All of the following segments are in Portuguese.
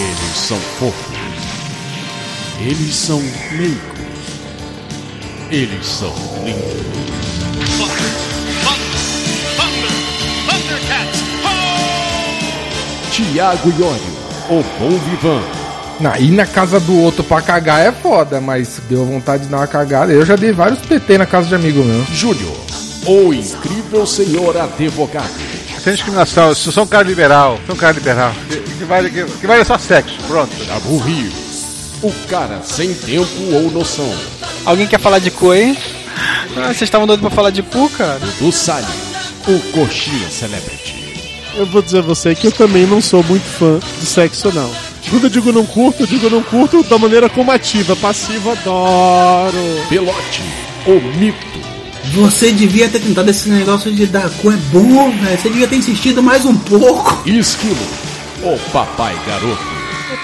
Eles são fofos. Eles são meigos. Eles são lindos. Tiago Iório, o bom vivan. Na, ir na casa do outro pra cagar é foda, mas deu vontade de dar uma cagada. Eu já dei vários PT na casa de amigo meu. Júnior, o incrível senhor advogado. Sem discriminação, eu sou um cara liberal, sou um cara liberal. Que, que vale, que, que vale só sexo, pronto. Cabo Rio, o cara sem tempo ou noção. Alguém quer falar de cu aí? Ah, vocês estavam doidos pra falar de cu, cara? Do Salles, o coxinha celebrity. Eu vou dizer a você que eu também não sou muito fã de sexo, não. Quando eu digo não curto, eu digo não curto da maneira combativa. Passiva, adoro. Pelote, o mito. Você devia ter tentado esse negócio de dar cu, é bom, velho. Você devia ter insistido mais um pouco. Esquilo, o papai garoto.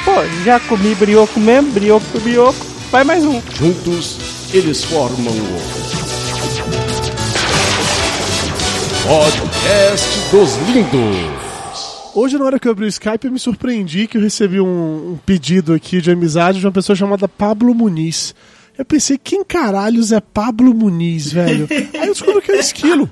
Pô, já comi brioco mesmo, brioco com brioco. Vai mais um. Juntos, eles formam o Podcast dos Lindos. Hoje, na hora que eu abri o Skype, eu me surpreendi que eu recebi um, um pedido aqui de amizade de uma pessoa chamada Pablo Muniz. Eu pensei, quem caralhos é Pablo Muniz, velho? Aí eu descobri que é o Esquilo.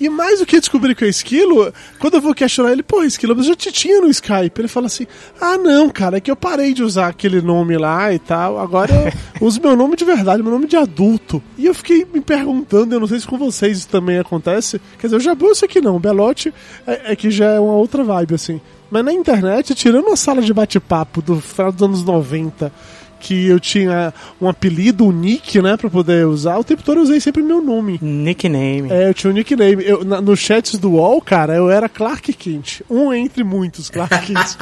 E mais do que descobrir que é Esquilo, quando eu vou questionar ele, pô, Esquilo, mas eu te tinha no Skype. Ele fala assim: ah, não, cara, é que eu parei de usar aquele nome lá e tal. Agora eu uso meu nome de verdade, meu nome de adulto. E eu fiquei me perguntando, eu não sei se com vocês isso também acontece. Quer dizer, eu já vi isso aqui não. Belote é, é que já é uma outra vibe, assim. Mas na internet, tirando uma sala de bate-papo do final dos anos 90 que eu tinha um apelido, um nick, né, pra poder usar, o tempo todo eu usei sempre meu nome. Nickname. É, eu tinha um nickname. Eu, na, nos chats do UOL, cara, eu era Clark Kent. Um entre muitos Clark Kent.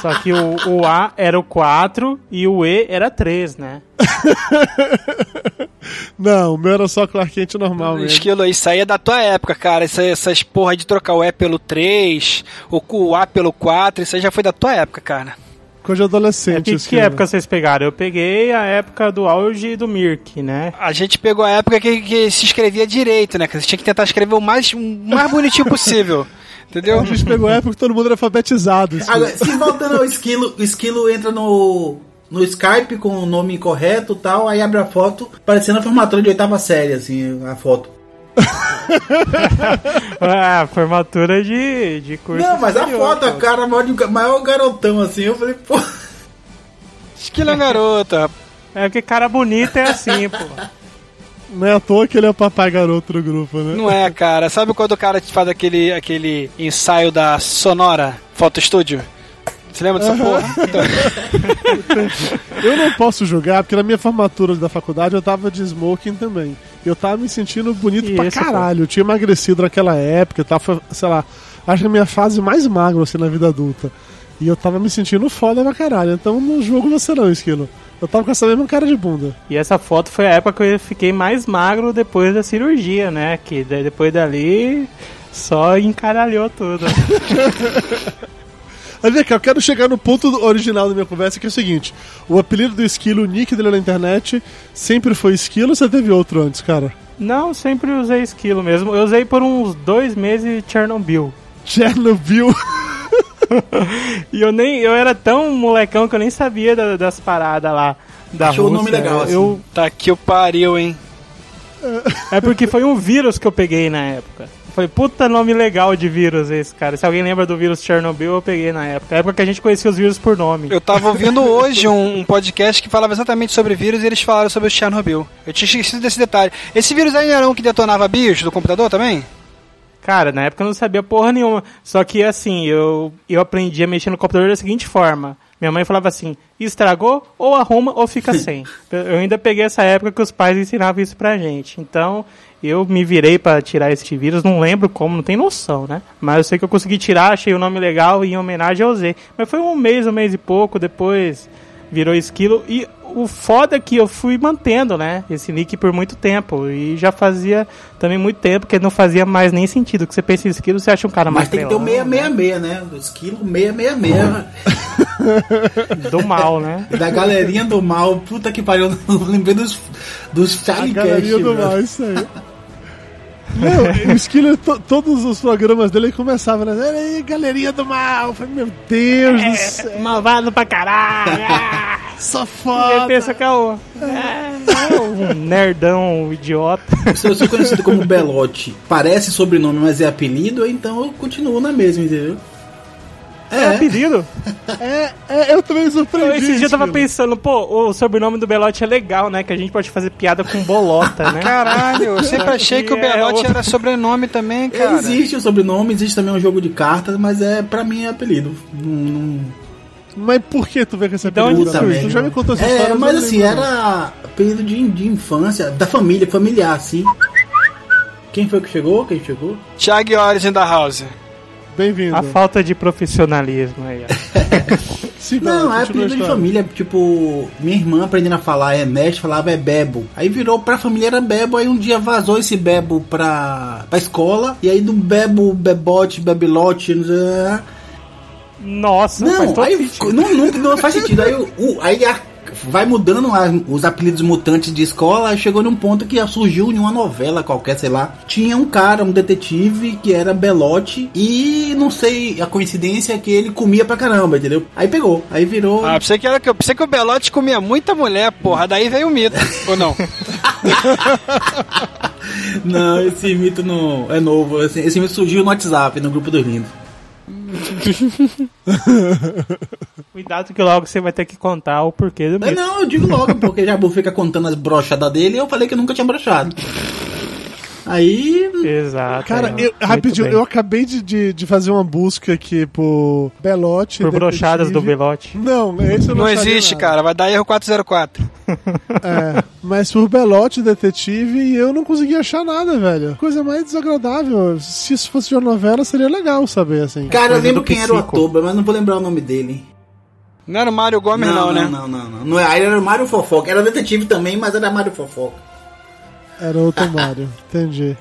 Só que o, o A era o 4 e o E era 3, né? Não, o meu era só Clark Kent normal mesmo. Esquilo, isso aí é da tua época, cara. Isso aí, essas porra de trocar o E pelo 3, o A pelo 4, isso aí já foi da tua época, cara. Coisa de adolescente. É, que, isso, que cara. época vocês pegaram? Eu peguei a época do auge do Mirk, né? A gente pegou a época que, que se escrevia direito, né? Que você tinha que tentar escrever o mais, o mais bonitinho possível. Entendeu? A gente pegou a época que todo mundo era alfabetizado. assim. Agora, se voltando ao esquilo, o esquilo entra no, no Skype com o nome incorreto e tal, aí abre a foto, parecendo a formatura de oitava série, assim, a foto. Ah, formatura de, de curso. Não, mas a foto, pô. cara maior, um- maior garotão, assim, eu falei, pô. Esquilo é garota. É porque cara bonito é assim, pô. Não é à toa que ele é o papai garoto do grupo, né? Não é, cara. Sabe quando o cara te faz aquele, aquele ensaio da Sonora Photo Studio? Você lembra dessa porra? Então, Eu não posso julgar, porque na minha formatura da faculdade eu tava de smoking também. E eu tava me sentindo bonito pra Isso, caralho. Eu tinha emagrecido naquela época, eu tava, sei lá, acho que a minha fase mais magra assim na vida adulta. E eu tava me sentindo foda pra caralho. Então não julgo você não, Esquilo. Eu tava com essa mesma cara de bunda. E essa foto foi a época que eu fiquei mais magro depois da cirurgia, né? Que depois dali só encaralhou tudo. Mas vem cá, eu quero chegar no ponto original da minha conversa, que é o seguinte: o apelido do Esquilo, o nick dele na internet, sempre foi Esquilo ou você teve outro antes, cara? Não, sempre usei esquilo mesmo. Eu usei por uns dois meses Chernobyl. Chernobyl. E eu nem. Eu era tão molecão que eu nem sabia da- das paradas lá. Da Achou o Rússia. nome legal, assim. Eu, tá que o pariu, hein? é porque foi um vírus que eu peguei na época. Foi puta nome legal de vírus esse, cara. Se alguém lembra do vírus Chernobyl, eu peguei na época. A época que a gente conhecia os vírus por nome. Eu tava ouvindo hoje um, um podcast que falava exatamente sobre vírus e eles falaram sobre o Chernobyl. Eu tinha esquecido desse detalhe. Esse vírus aí era um que detonava BIOS do computador também? Cara, na época eu não sabia porra nenhuma. Só que assim, eu, eu aprendi a mexer no computador da seguinte forma. Minha mãe falava assim, estragou, ou arruma ou fica sem. Eu ainda peguei essa época que os pais ensinavam isso pra gente. Então, eu me virei pra tirar esse vírus, não lembro como, não tem noção, né? Mas eu sei que eu consegui tirar, achei o nome legal e em homenagem eu usei. Mas foi um mês, um mês e pouco, depois virou esquilo. E o foda é que eu fui mantendo, né? Esse nick por muito tempo. E já fazia também muito tempo que não fazia mais nem sentido. Que você pensa em esquilo, você acha um cara mais Mas tem que ter o 666, né? Do esquilo 666. do mal, né? da galerinha do mal. Puta que pariu. eu Lembrei dos, dos Charlie galeria Cash, do velho. mal, isso aí. Não, o Skiller, to- todos os programas dele começavam, né? Aí, galerinha do mal. Eu falei, meu Deus do céu, Malvado pra caralho! Ah, só foda. pensa que é. É, um nerdão, um idiota. Se eu sou conhecido como Belote, parece sobrenome, mas é apelido, então eu continuo na mesma, entendeu? É É, apelido? É, é, eu também me surpreendi. Esse dia eu tava pensando, pô, o sobrenome do Belote é legal, né? Que a gente pode fazer piada com bolota, né? Caralho, eu sempre achei que o É, Belote era sobrenome também, cara. existe o sobrenome, existe também um jogo de cartas, mas é pra mim é apelido. Não, não- Mas por que tu vê com esse De onde apelido? Tu já me contou essa É, história. mas eu assim, lembro, era apelido de, de infância, da família, familiar, assim. Quem foi que chegou? Quem chegou? Thiago Iores in the house. Bem-vindo. A falta de profissionalismo aí, ó. Não, é a apelido de família. Tipo, minha irmã aprendendo a falar é mestre, falava é bebo. Aí virou pra família era bebo. Aí um dia vazou esse bebo pra, pra escola. E aí do bebo, bebote, bebilote. Não, sei- Nossa, não aí sentido. não, não, não faz sentido. Aí, o, o- aí a- vai mudando a- os apelidos mutantes de escola. Chegou num ponto que surgiu em uma novela qualquer, sei lá. Tinha um cara, um detetive, que era belote. E não sei, a coincidência é que ele comia pra caramba, entendeu? Aí pegou. Aí virou. Ah, pensei que, era, pensei que o Belote comia muita mulher, porra. Daí veio o mito. Ou não? Não, esse mito não é novo. Esse, esse mito surgiu no WhatsApp, no grupo dos lindos. Cuidado que logo você vai ter que contar o porquê do Mas mito. não, eu digo logo, porque o Jabu fica contando as brochadas dele e eu falei que eu nunca tinha brochado. Aí. Exato. Cara, é. eu, rapidinho, bem. eu acabei de, de, de fazer uma busca aqui por Belote. Por brochadas do. Belote. Não, esse eu não Não existe, nada. cara. Vai dar erro 404. É, mas por Belote Detetive e eu não consegui achar nada, velho. Coisa mais desagradável. Se isso fosse uma novela, seria legal saber, assim. Cara, eu lembro quem era o ator, mas não vou lembrar o nome dele. Não era o Mário Gomes, não, né? não, não, não. Não era, era o Mário Fofoca. Era detetive também, mas era Mário Fofoca. Era outro Mario, entendi.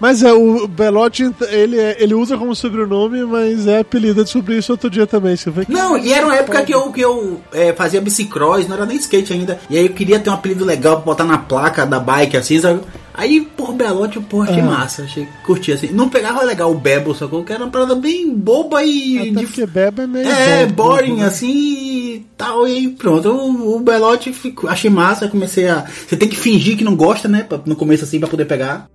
Mas é, o Belote, ele, é- ele usa como sobrenome, mas é apelido. Eu descobri isso outro dia também. Você vê que Não, e era uma época que eu, que eu é, fazia bicicross, não era nem skate ainda. E aí eu queria ter um apelido legal pra botar na placa da bike, assim, sabe? Aí, por Belote, eu, porra, achei Ah. massa, achei, curti, assim. Não pegava legal o Bebo, sacou? Que era uma parada bem boba e... Até de- Beba é meio. É, bobo, boring, né? assim, e tal, e aí pronto. O, o Belote ficou, achei massa, comecei a... Você tem que fingir que não gosta, né, no começo assim, pra poder pegar.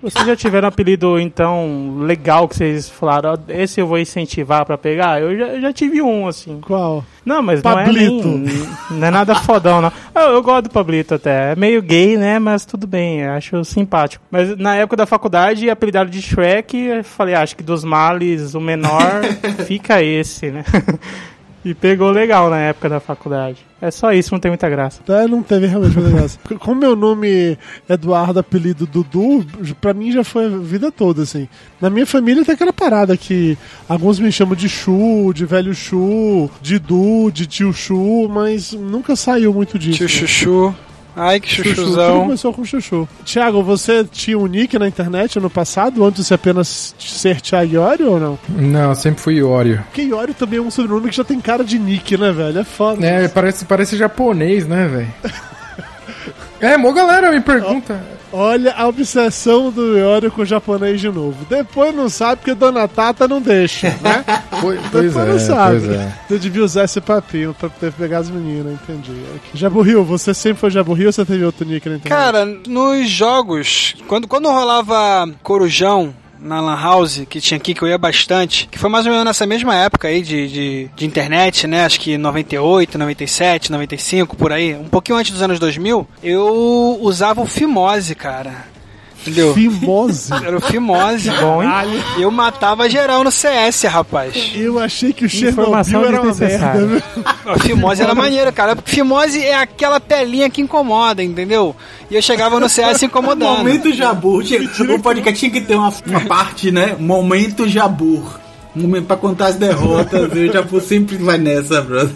Vocês já tiveram um apelido, então, legal que vocês falaram, ó, esse eu vou incentivar pra pegar? Eu já, eu já tive um, assim. Qual? Não, mas Pablito. não é nem, não é nada fodão, não. Eu, eu gosto do Pablito até. É meio gay, né? Mas tudo bem, acho simpático. Mas na época da faculdade, apelidado de Shrek, eu falei, ah, acho que dos males, o menor fica esse, né? E pegou legal na época da faculdade. É só isso, não tem muita graça. É, não teve realmente muita graça. Como meu nome é Eduardo, apelido Dudu, pra mim já foi a vida toda, assim. Na minha família tem aquela parada que alguns me chamam de Chu, de velho Chu, de Du, de tio Chu, mas nunca saiu muito disso. Tio Chuchu. Ai, que Chuchu. Chuchuzão. começou com Chuchu. Tiago, você tinha um nick na internet no passado, antes de apenas ser Thiago Iório ou não? Não, sempre fui Iorio. Porque Iório também é um sobrenome que já tem cara de nick, né, velho? É foda. É, parece, parece japonês, né, velho? É, mó galera me pergunta. Olha a obsessão do Iório com o japonês de novo. Depois não sabe porque Dona Tata não deixa, né? Pois, pois Depois é, não sabe. pois é. Eu devia usar esse papinho pra poder pegar as meninas, entendi. Jaburril, você sempre foi Jaburril ou você teve outro nick na internet? Cara, nos jogos, quando, quando rolava Corujão na Lan House, que tinha aqui, que eu ia bastante, que foi mais ou menos nessa mesma época aí de, de, de internet, né? Acho que 98, 97, 95, por aí, um pouquinho antes dos anos 2000, eu usava o Fimose, cara. Entendeu? Fimose. Era o Fimose. Bom, hein? Eu matava geral no CS, rapaz. Eu achei que o Informação Chernobyl era uma merda. A fimose era maneira, cara. Porque fimose é aquela pelinha que incomoda, entendeu? E eu chegava no CS incomodando. Momento Jabur. Tinha, o podcast tinha que ter uma, uma parte, né? Momento Jabur. Momento pra contar as derrotas. o Jabur sempre vai nessa, brother.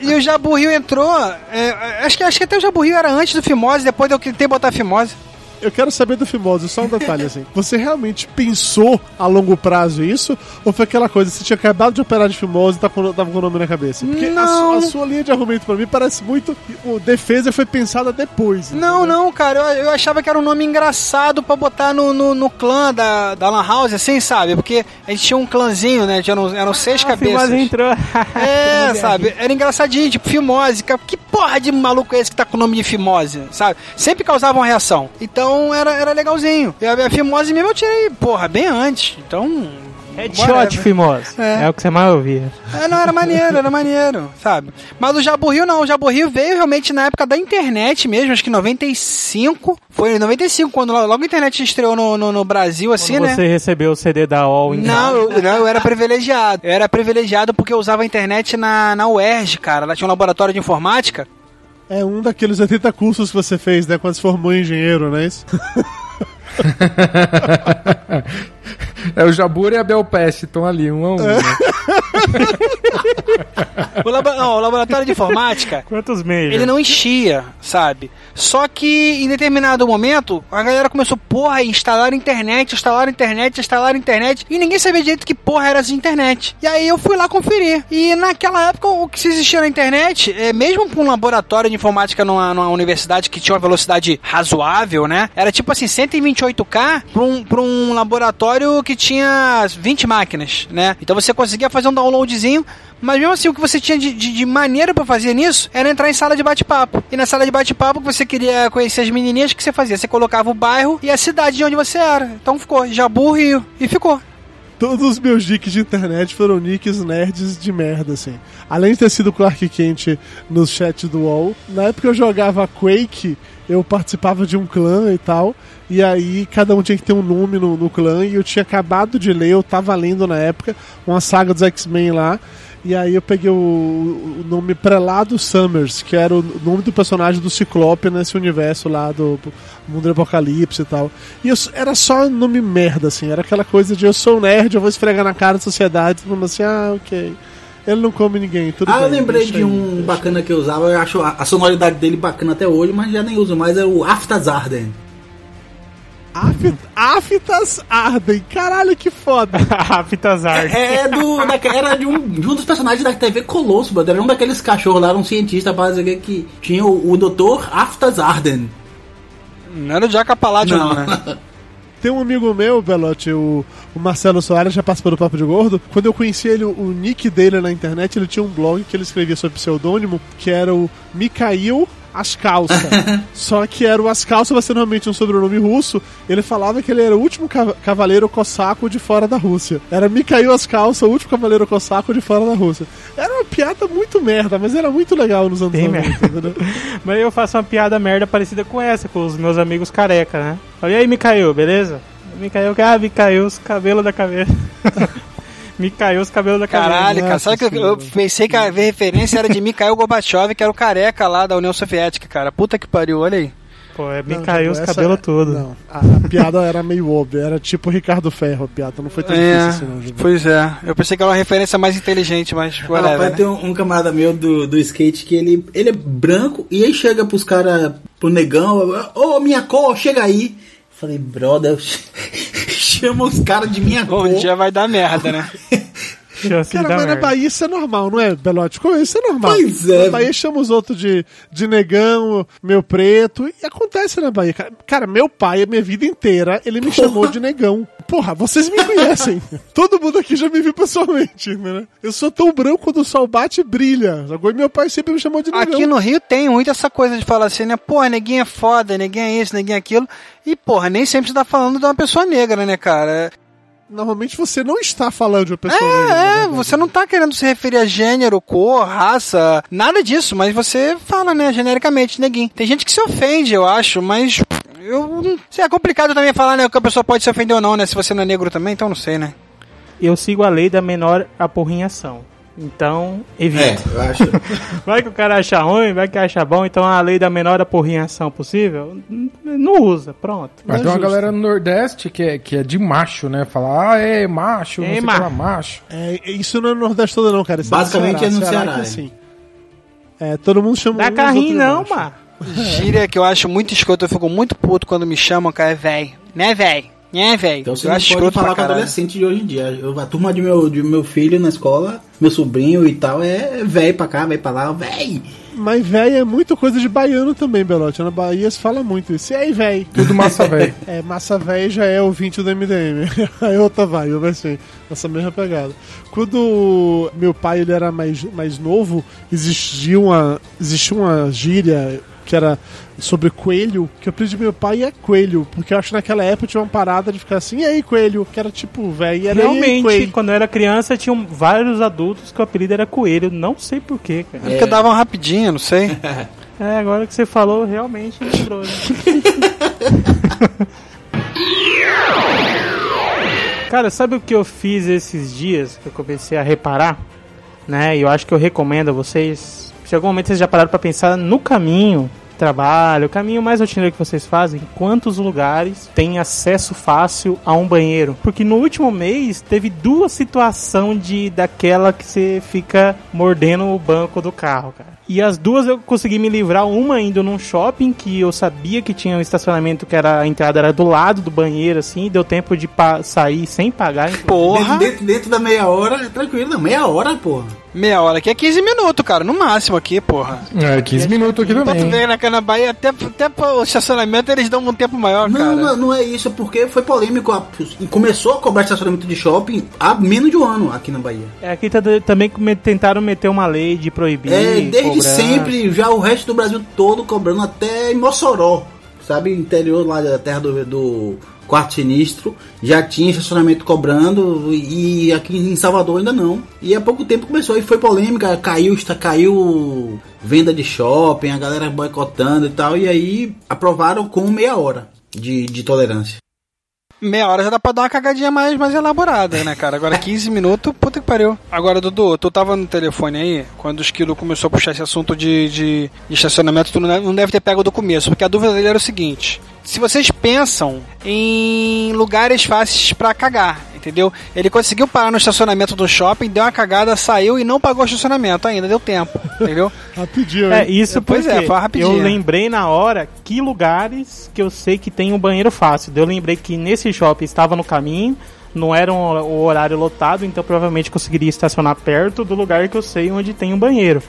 E o Jaburrio entrou. é, acho, que, acho que até o Jaburrio era antes do Fimose, depois eu tentei botar Fimose. Eu quero saber do Fimose, só um detalhe assim. Você realmente pensou a longo prazo isso? Ou foi aquela coisa, você tinha acabado de operar de Fimose e tá com, tava com o nome na cabeça? Porque a a sua linha de argumento pra mim parece muito. O defesa foi pensada depois. Não, entendeu? não, cara, eu, eu achava que era um nome engraçado pra botar no, no, no clã da, da Lan House, assim, sabe? Porque a gente tinha um clãzinho, né? Eram, eram seis A cabeças. Fimose entrou. É, sabe? Era engraçadinho, tipo, Fimose. Que porra de maluco é esse que tá com o nome de Fimose, sabe? Sempre causava uma reação. Então era, era legalzinho. E a, a Fimose mesmo eu tirei, porra, bem antes. Então. Headshot, whatever. Fimose. É. É. o que você mais ouvia. É, não, era maneiro, era maneiro, sabe? Mas o Jaburrio não, o Jaburrio veio realmente na época da internet mesmo, acho que em 95. Foi em 95, quando logo a internet estreou no, no, no Brasil, assim, Quando né? você recebeu o CD da All em Não, eu, não, eu era privilegiado. Eu era privilegiado porque eu usava a internet na, na UERJ, cara. Lá tinha um laboratório de informática. É um daqueles 80 cursos que você fez, né? Quando se formou em engenheiro, não é isso? É o Jabur e a Belpeste estão ali, um a um. né? O, labo- não, o laboratório de informática, Quantos meses? ele não enchia, sabe? Só que em determinado momento, a galera começou, porra, instalar internet, instalar internet, instalar internet, e ninguém sabia direito que porra era essa internet. E aí eu fui lá conferir. E naquela época, o que se existia na internet, é, mesmo para um laboratório de informática numa, numa universidade que tinha uma velocidade razoável, né? Era tipo assim, 128K para um, pra um laboratório que tinha 20 máquinas, né? Então você conseguia fazer um downloadzinho mas mesmo assim, o que você tinha de, de, de maneira pra fazer nisso era entrar em sala de bate-papo. E na sala de bate-papo, que você queria conhecer as menininhas, o que você fazia? Você colocava o bairro e a cidade de onde você era. Então ficou Jabu, Rio. E ficou. Todos os meus nicks de internet foram nicks nerds de merda, assim. Além de ter sido Clark Kent nos chats do UOL, na época eu jogava Quake, eu participava de um clã e tal, e aí cada um tinha que ter um nome no, no clã, e eu tinha acabado de ler, eu tava lendo na época, uma saga dos X-Men lá, e aí eu peguei o, o nome Prelado Summers, que era o nome do personagem do Ciclope nesse universo lá do Mundo do Apocalipse e tal. E eu, era só nome merda, assim. Era aquela coisa de eu sou nerd, eu vou esfregar na cara da sociedade. Mundo assim, ah, ok. Ele não come ninguém, tudo Ah, bem. eu lembrei de aí, um deixa. bacana que eu usava, eu acho a, a sonoridade dele bacana até hoje, mas já nem uso mais, é o Aftazarden. Afit- Aftas Arden, caralho, que foda. a Fitas Art. É, é do, da, era de um, de um dos personagens da TV Colosso, brother. Era um daqueles cachorros lá, era um cientista base que, que tinha o, o Dr. Aftazarden. Não era o Jaca Paládio, não, né? Tem um amigo meu, Belote, o, o Marcelo Soares, já participou do Papo de Gordo. Quando eu conheci ele, o, o nick dele na internet, ele tinha um blog que ele escrevia sob pseudônimo, que era o Mikhail As Calças. Só que era o As Calças, vai ser normalmente um sobrenome russo. Ele falava que ele era o último ca- cavaleiro cossaco de fora da Rússia. Era Mikhail As Calças, o último cavaleiro cossaco de fora da Rússia. Era uma piada muito merda, mas era muito legal nos anos Bem 90, entendeu? Mas eu faço uma piada merda parecida com essa, com os meus amigos careca, né? Falei, e aí, Micael, beleza? Micael, ah, caiu os cabelos da cabeça. me caiu os cabelos da cabeça. Caralho, cara. Nossa Sabe que eu, eu pensei que a referência era de Mikhail Gorbachev, que era o careca lá da União Soviética, cara. Puta que pariu, olha aí. Pô, é, me Não, caiu os essa- cabelos tudo. Não, a, a piada era meio óbvia, era tipo Ricardo Ferro a piada, não foi tão É, difícil assim, não, Gilberto. pois é. Eu pensei que era uma referência mais inteligente, mas Ah, whatever, rapaz, né? tem um, um camarada meu do, do skate que ele, ele é branco e aí chega pros caras, pro negão, ô minha cor, chega aí. Falei, brother, chama os caras de minha cor. Um dia vai dar merda, né? Chance Cara, da mas na merda. Bahia isso é normal, não é, Belote? Isso é normal. Pois é. Na Bahia chama os outros de, de negão, meu preto, e acontece na Bahia. Cara, Cara, meu pai, a minha vida inteira, ele me chamou de negão. Porra, vocês me conhecem. Todo mundo aqui já me viu pessoalmente, né? Eu sou tão branco quando o sol bate e brilha. Agora meu pai sempre me chamou de negão. Aqui no Rio tem muito essa coisa de falar assim, né? Porra, neguinho é foda, neguinho é isso, neguinho é aquilo. E, porra, nem sempre você tá falando de uma pessoa negra, né, cara? Normalmente você não está falando de uma pessoa negra, É, é, verdade. você não tá querendo se referir a gênero, cor, raça, nada disso, mas você fala, né, genericamente, neguinho. Tem gente que se ofende, eu acho, mas eu é complicado também falar, né, que a pessoa pode se ofender ou não, né, se você não é negro também, então não sei, né. Eu sigo a lei da menor apurrinhação. Então, É, evita. eu acho. Vai que o cara acha ruim, vai que acha bom, então a lei da menor apurrinhação possível, não usa, pronto. Mas É tem uma galera no Nordeste que é, que é de macho, né? Falar, ah, é macho, não É sei o que macho. macho. É, isso não é no Nordeste todo não, cara. Isso Basicamente é no Ceará, que é. assim. É, todo mundo chama Dá uns carrinho não, mano. Gíria que eu acho muito escroto, eu fico muito puto quando me chamam, cara, é véi. Né, véi? Né, véi? Então você eu não pode falar com adolescente de hoje em dia. Eu, a turma de meu, de meu filho na escola, meu sobrinho e tal, é velho pra cá, velho pra lá, velho. Mas véi é muito coisa de baiano também, Belote. Na Bahia se fala muito isso. E aí, véi? Tudo massa velho. É, massa véi já é ouvinte do MDM. Aí outra vibe, mas assim, essa mesma pegada. Quando meu pai ele era mais, mais novo, existia uma, existia uma gíria que era sobre coelho, que eu aprendi do meu pai é coelho, porque eu acho que naquela época tinha uma parada de ficar assim, e aí, coelho? Que era tipo, velho, era "E aí, Realmente, coelho?" quando eu era criança, tinham vários adultos que o apelido era coelho. Não sei porquê, cara. É porque davam rapidinho, não sei. É, agora que você falou, realmente lembrou, né? Cara, sabe o que eu fiz esses dias que eu comecei a reparar? Né? E eu acho que eu recomendo a vocês. Se em algum momento vocês já pararam pra pensar no caminho, trabalho, o caminho mais rotineiro que vocês fazem, quantos lugares têm acesso fácil a um banheiro? Porque no último mês teve duas situações de daquela que você fica mordendo o banco do carro, cara. E as duas eu consegui me livrar, uma indo num shopping que eu sabia que tinha um estacionamento que era a entrada era do lado do banheiro assim, deu tempo de sair sem pagar. Porra, Dentro, dentro, da meia hora, é tranquilo, não, meia hora, porra. meia hora aqui é 15 minutos, cara, no máximo aqui, porra. É, 15 minutos aqui Pra também. ver na Cana Bahia, até, até pro estacionamento eles dão um tempo maior, Não, cara. não, não é isso, é porque foi polêmico a- começou a cobrar estacionamento de shopping há menos de um ano aqui na Bahia. É, aqui tá- também tentaram meter uma lei de proibir. É, desde cobrar. sempre, já o resto do Brasil todo cobrando, até em Mossoró, sabe? Interior lá da terra do, do quarto sinistro, já tinha estacionamento cobrando e aqui em Salvador ainda não. E há pouco tempo começou e foi polêmica, caiu, está, caiu venda de shopping, a galera boicotando e tal, e aí aprovaram com meia hora de, de tolerância. Meia hora já dá pra dar uma cagadinha mais, mais elaborada, né, cara? Agora 15 minutos, puta que pariu. Agora, Dudu, tu tava no telefone aí, quando o Esquilo começou a puxar esse assunto de, de, de estacionamento, tu não deve, ter pego do começo, porque a dúvida dele era o seguinte. Se vocês pensam em lugares fáceis pra cagar, entendeu? Ele conseguiu parar no estacionamento do shopping, deu uma cagada, saiu e não pagou o estacionamento ainda, deu tempo, entendeu? Rapidinho, É, isso Pois porque é, foi rapidinho. eu lembrei na hora que lugares que eu sei que tem um banheiro fácil. Eu lembrei que nesse shopping estava no caminho, não era um, o horário lotado, então provavelmente conseguiria estacionar perto do lugar que eu sei onde tem um banheiro.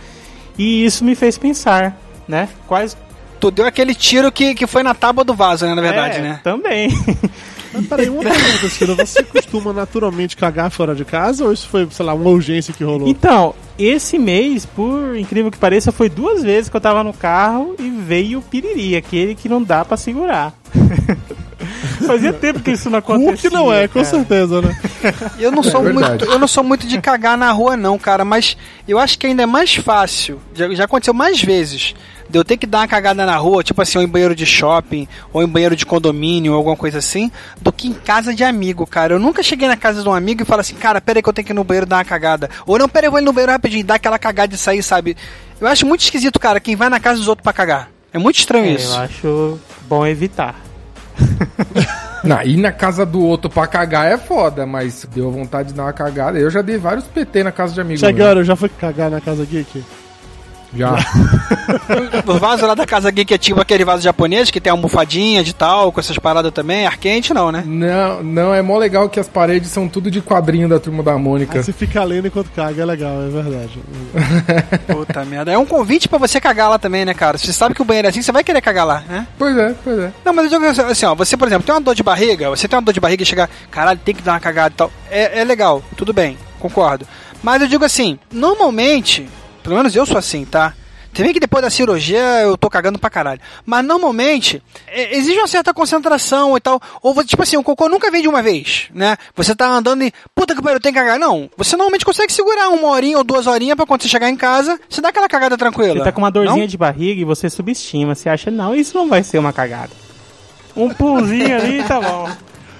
E isso me fez pensar, né? Quais. Tu deu aquele tiro que, que foi na tábua do vaso, né, na verdade, É, né? Também. Mas peraí, uma pergunta, Ciro. Você costuma naturalmente cagar fora de casa ou isso foi, sei lá, uma urgência que rolou? Então, esse mês, por incrível que pareça, foi duas vezes que eu tava no carro e veio o piriri, aquele que não dá pra segurar. Fazia tempo que isso não acontecia. Cu que não é, com cara. certeza, né? Eu não sou verdade. muito, eu não sou muito de cagar na rua não, cara, mas eu acho que ainda é mais fácil. Já, já aconteceu mais vezes de eu ter que dar uma cagada na rua, tipo assim, ou em banheiro de shopping, ou em banheiro de condomínio, ou alguma coisa assim, do que em casa de amigo, cara. Eu nunca cheguei na casa de um amigo e falo assim, cara, pera aí que eu tenho que ir no banheiro dar uma cagada. Ou não, pera aí, eu vou ir no banheiro rapidinho, dar aquela cagada e sair, sabe? Eu acho muito esquisito, cara, quem vai na casa dos outros pra cagar. É muito estranho É, isso. eu acho bom evitar. Não, ir na casa do outro pra cagar é foda, mas deu vontade de dar uma cagada. Eu já dei vários PT na casa de amigo. meu. Chegando, já foi cagar na casa geek? Já. O vaso lá da casa geek é tipo aquele vaso japonês que tem almofadinha de tal, com essas paradas também. Arquente não, né? Não, não, é mó legal que as paredes são tudo de quadrinho da turma da Mônica. Aí você fica lendo enquanto caga, é legal, é verdade. Puta merda. É um convite pra você cagar lá também, né, cara? Você sabe que o banheiro é assim, você vai querer cagar lá, né? Pois é, pois é. Não, mas eu digo assim, ó, você, por exemplo, tem uma dor de barriga, você tem uma dor de barriga e chegar, caralho, tem que dar uma cagada e tal. É, é legal, tudo bem, concordo. Mas eu digo assim, normalmente, pelo menos eu sou assim, tá? Você vê que depois da cirurgia eu tô cagando pra caralho. Mas normalmente, é, exige uma certa concentração e tal. Ou, você- tipo assim, o cocô nunca vem de uma vez, né? Você tá andando e, puta que pariu, tenho que cagar. Não, você normalmente consegue segurar uma horinha ou duas horinhas pra quando você chegar em casa, você dá aquela cagada tranquila. Você tá com uma dorzinha Não? de barriga e você subestima. Você acha, não, isso não vai ser uma cagada. Um pulzinho ali, tá bom.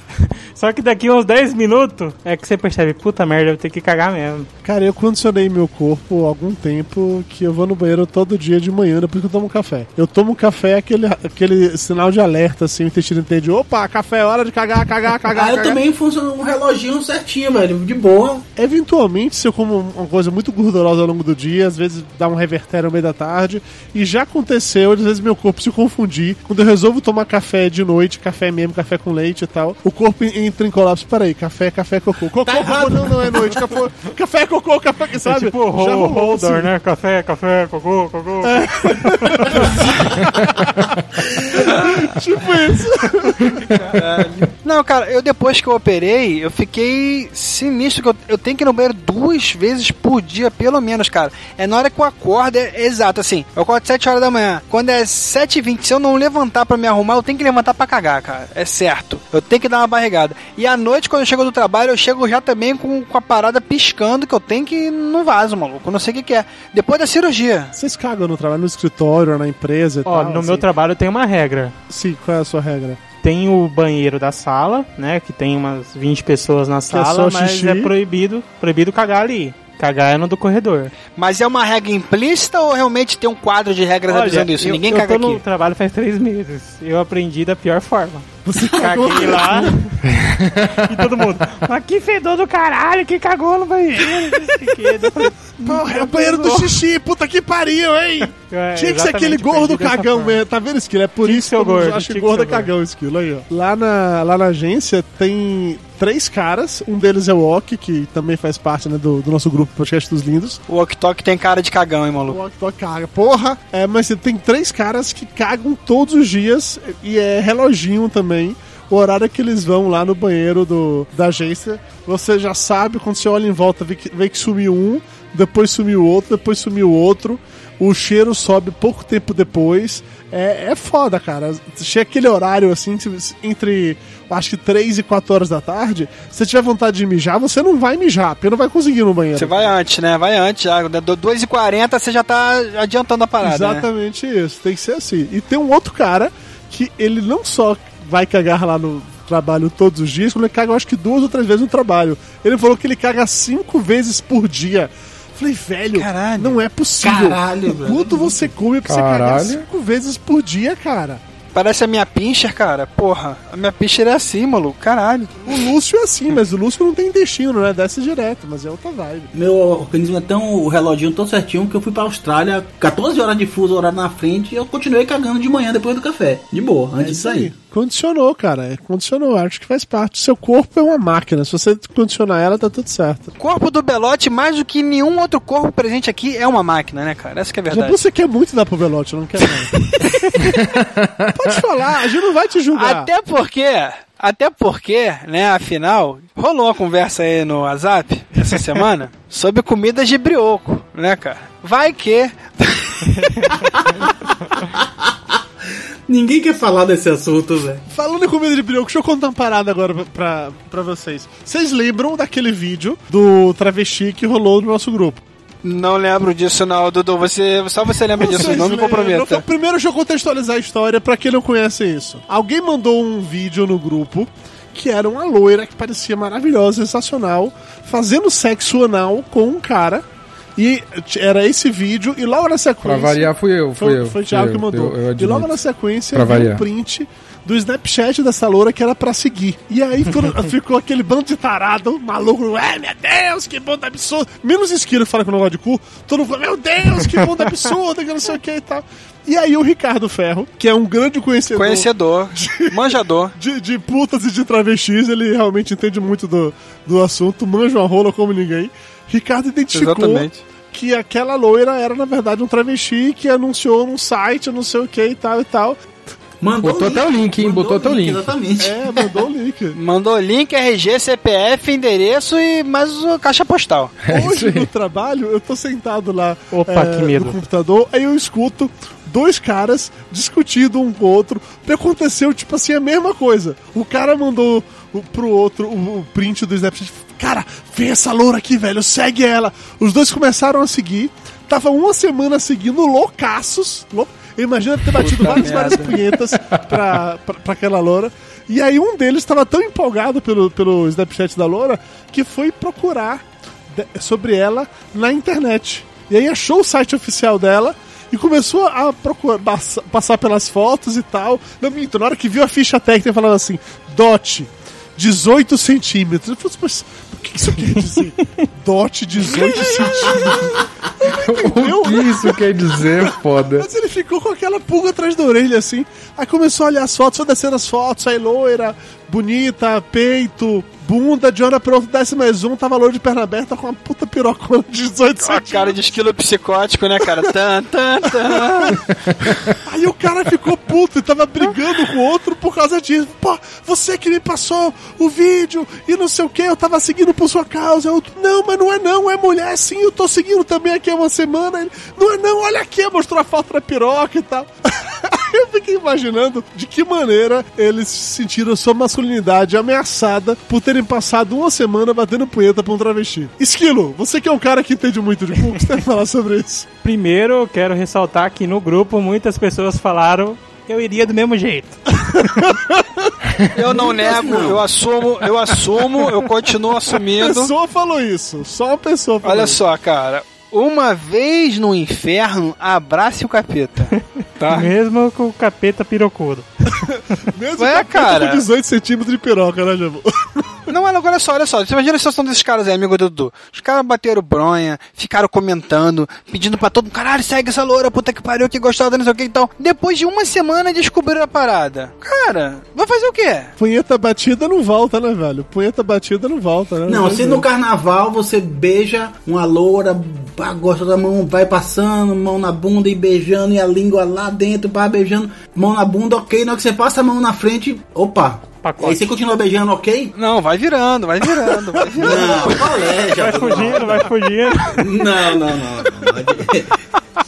Só que daqui uns 10 minutos é que você percebe, puta merda, eu vou ter que cagar mesmo. Cara, eu condicionei meu corpo há algum tempo que eu vou no banheiro todo dia de manhã depois que eu tomo café. Eu tomo café, aquele, aquele sinal de alerta, assim, o intestino entende. Opa, café é hora de cagar, cagar, cagar. Ah, eu cagar. também funciona um reloginho certinho, velho. De boa. Eventualmente, se eu como uma coisa muito gordurosa ao longo do dia, às vezes dá um revertério no meio da tarde. E já aconteceu, às vezes meu corpo se confundir. Quando eu resolvo tomar café de noite, café mesmo, café com leite e tal, o corpo entra em colapso. Peraí, café, café, cocô. Cocô, cocô, não, não é noite. Café, café cocô, café, sabe? É tipo rolou, holder, assim. né? Café, café, cocô, cocô. Tipo isso. Não, cara, eu depois que eu operei, eu fiquei sinistro que eu, eu tenho que ir no banheiro duas vezes por dia, pelo menos, cara. É na hora que eu acordo, é exato, assim. Eu acordo 7 horas da manhã. Quando é 7h20, se eu não levantar pra me arrumar, eu tenho que levantar pra cagar, cara. É certo. Eu tenho que dar uma barrigada. E à noite, quando eu chego do trabalho, eu chego já também com, com a parada piscando que eu tenho que ir no vaso, maluco. Eu não sei o que, que é. Depois da cirurgia. Vocês cagam no trabalho, no escritório, na empresa e Ó, tal? no assim? meu trabalho tem uma regra. Sim, qual é a sua regra? Tem o banheiro da sala, né? Que tem umas 20 pessoas na é sala, só mas xixi. é proibido, proibido cagar ali. Cagar é no do corredor. Mas é uma regra implícita ou realmente tem um quadro de regras avisando isso? eu, Ninguém eu caga tô no aqui. trabalho faz três meses. Eu aprendi da pior forma. Você caguei lá e todo mundo. Mas que fedor do caralho que cagou no banheiro. o Porra, é o banheiro do xixi, puta que pariu, hein? É, Tinha que ser aquele gordo cagão forma. mesmo. Tá vendo, Esquilo? É por Tinha que isso que o eu gordo, acho que gordo é o cagão, Esquilo. Aí, ó. Lá na, lá na agência tem três caras. Um deles é o Ok, que também faz parte né, do, do nosso grupo Podcast dos Lindos. O Ok Tok tem cara de cagão, hein, O maluco? Ok Tok caga. Porra! É, mas tem três caras que cagam todos os dias e é reloginho também. O horário que eles vão lá no banheiro do, da agência, você já sabe, quando você olha em volta, vê que, vê que sumiu um, depois sumiu outro, depois sumiu outro. O cheiro sobe pouco tempo depois. É, é foda, cara. Chega aquele horário assim, entre acho que 3 e 4 horas da tarde. Se você tiver vontade de mijar, você não vai mijar, porque não vai conseguir ir no banheiro. Você vai antes, né? Vai antes já. 2h40 você já tá adiantando a parada, né? Exatamente isso, tem que ser assim. E tem um outro cara que ele não só vai cagar lá no trabalho todos os dias, como ele caga, eu acho que duas ou três vezes no trabalho. Ele falou que ele caga cinco vezes por dia. Falei, velho, Caralho. não é possível. Caralho, O quanto você come pra você Caralho. cagar cinco vezes por dia, cara? Parece a minha pincher, cara. Porra, a minha pincher é assim, maluco. Caralho. O Lúcio é assim, mas o Lúcio não tem intestino, né? Desce direto, mas é outra vibe. Meu organismo é tão. o reloginho tão certinho que eu fui pra Austrália, 14 horas de fuso horário na frente, e eu continuei cagando de manhã depois do café. De boa, antes de sair. Condicionou, cara. É, Condicionou. Acho que faz parte. Seu corpo é uma máquina. Se você condicionar ela, tá tudo certo. O corpo do Belote, mais do que nenhum outro corpo presente aqui, é uma máquina, né, cara? Essa que é a verdade. você quer muito dar pro Velote, não quer não. Pode falar, a gente não vai te julgar. Até porque, até porque, né, afinal, rolou uma conversa aí no WhatsApp essa semana sobre comidas de brioco, né, cara? Vai que. Ninguém quer falar desse assunto, velho. Falando em comida de brioco, deixa eu contar uma parada agora pra, pra, pra vocês. Vocês lembram daquele vídeo do travesti que rolou no nosso grupo? Não lembro disso, não, Dudu. Você, só você lembra disso, Vocês não me comprometa. Primeiro deixa eu contextualizar a história pra quem não conhece isso. Alguém mandou um vídeo no grupo que era uma loira que parecia maravilhosa, sensacional, fazendo sexo anal com um cara. E era esse vídeo, e logo na sequência. Pra variar, fui eu. Fui Foi, eu. foi o Thiago que mandou. eu- eu e logo na sequência, vi um print do Snapchat dessa loura que era pra seguir. E aí ficou aquele bando de tarado, maluco, é, meu Deus, que bunda absurda. Menos esquilo fala com o negócio de cu, todo mundo fala, meu Deus, que bunda absurda, que não sei o que e tal. E aí o Ricardo Ferro, que é um grande conhecedor, Conhecedor, manjador. De, de putas e de travestis, ele realmente entende muito do, do assunto, manja uma rola como ninguém. Ricardo identificou Exatamente. que aquela loira era, na verdade, um travesti que anunciou num site, não sei o que e tal e tal. Mandou Botou até o link, hein? Mandou Botou até o link. Exatamente. É, mandou o link. Mandou link, RG, CPF, endereço e mais o caixa postal. isso Hoje no trabalho, eu tô sentado lá Opa, é, que medo. no computador, aí eu escuto dois caras discutindo um com o outro. E aconteceu, tipo assim, a mesma coisa. O cara mandou o- pro outro o, o print do Snapchat. Cara, vem essa loura aqui, velho, segue ela. Os dois começaram a seguir. Tava uma semana seguindo loucaços. Lou... Imagina ter batido várias, várias punhetas pra, pra, pra aquela loura. E aí um deles estava tão empolgado pelo, pelo Snapchat da Loura que foi procurar de- sobre ela na internet. E aí achou o site oficial dela e começou a procurar, passa- passar pelas fotos e tal. Não minto, na hora que viu a ficha técnica falava assim, DOT, 18 centímetros. Eu falei, mas o que isso quer dizer? DOT 18 centímetros. O que isso quer dizer, foda? Mas ele ficou com aquela pulga atrás da orelha, assim. Aí começou a olhar as fotos, foi descendo as fotos, aí loira, bonita, peito, bunda, de outra, desce mais um, tava loiro de perna aberta com uma puta pirocona de 18 A centímetros. cara de esquilo psicótico, né, cara? Tan, tan, tan. Aí o cara ficou puto e tava brigando com o outro por causa disso. Pô, você que me passou o vídeo e não sei o que, eu tava seguindo por sua causa. Eu, não, mas não é não, é mulher sim, eu tô seguindo também aqui há uma semana. Ele, não é não, olha aqui, mostrou a foto da piroca e tal. Eu fiquei imaginando de que maneira eles sentiram sua masculinidade ameaçada por terem passado uma semana batendo punheta pra um travesti. Esquilo, você que é um cara que entende muito de cu, o que você a falar sobre isso? Primeiro, eu quero ressaltar que no grupo muitas pessoas falaram eu iria do mesmo jeito. Eu não nego, eu assumo, eu assumo, eu continuo assumindo. pessoa falou isso. Só uma pessoa falou Olha isso. só, cara. Uma vez no inferno, abrace o capeta. Tá? Mesmo com o capeta pirocudo. Mesmo capeta cara. com 18 centímetros de piroca, né, Jabu? Não, mas olha só, olha só. Você imagina a situação desses caras aí, amigo do Dudu. Os caras bateram bronha, ficaram comentando, pedindo pra todo mundo, caralho, segue essa loura, puta que pariu, que gostosa, não sei o que e tal. Depois de uma semana descobriram a parada. Cara, vai fazer o quê? Punheta batida não volta, né, velho? Punheta batida não volta, né? Não, Vai se no carnaval você beija uma loura, gosta da mão, vai passando, mão na bunda e beijando, e a língua lá dentro, pá, beijando, mão na bunda, ok. Na hora que você passa a mão na frente, opa. Pacote. Aí você continua beijando, ok? Não, vai virando, vai virando, vai virando. Não, qual é, já? Vai fugindo, vai fugindo. Não, não, não. não.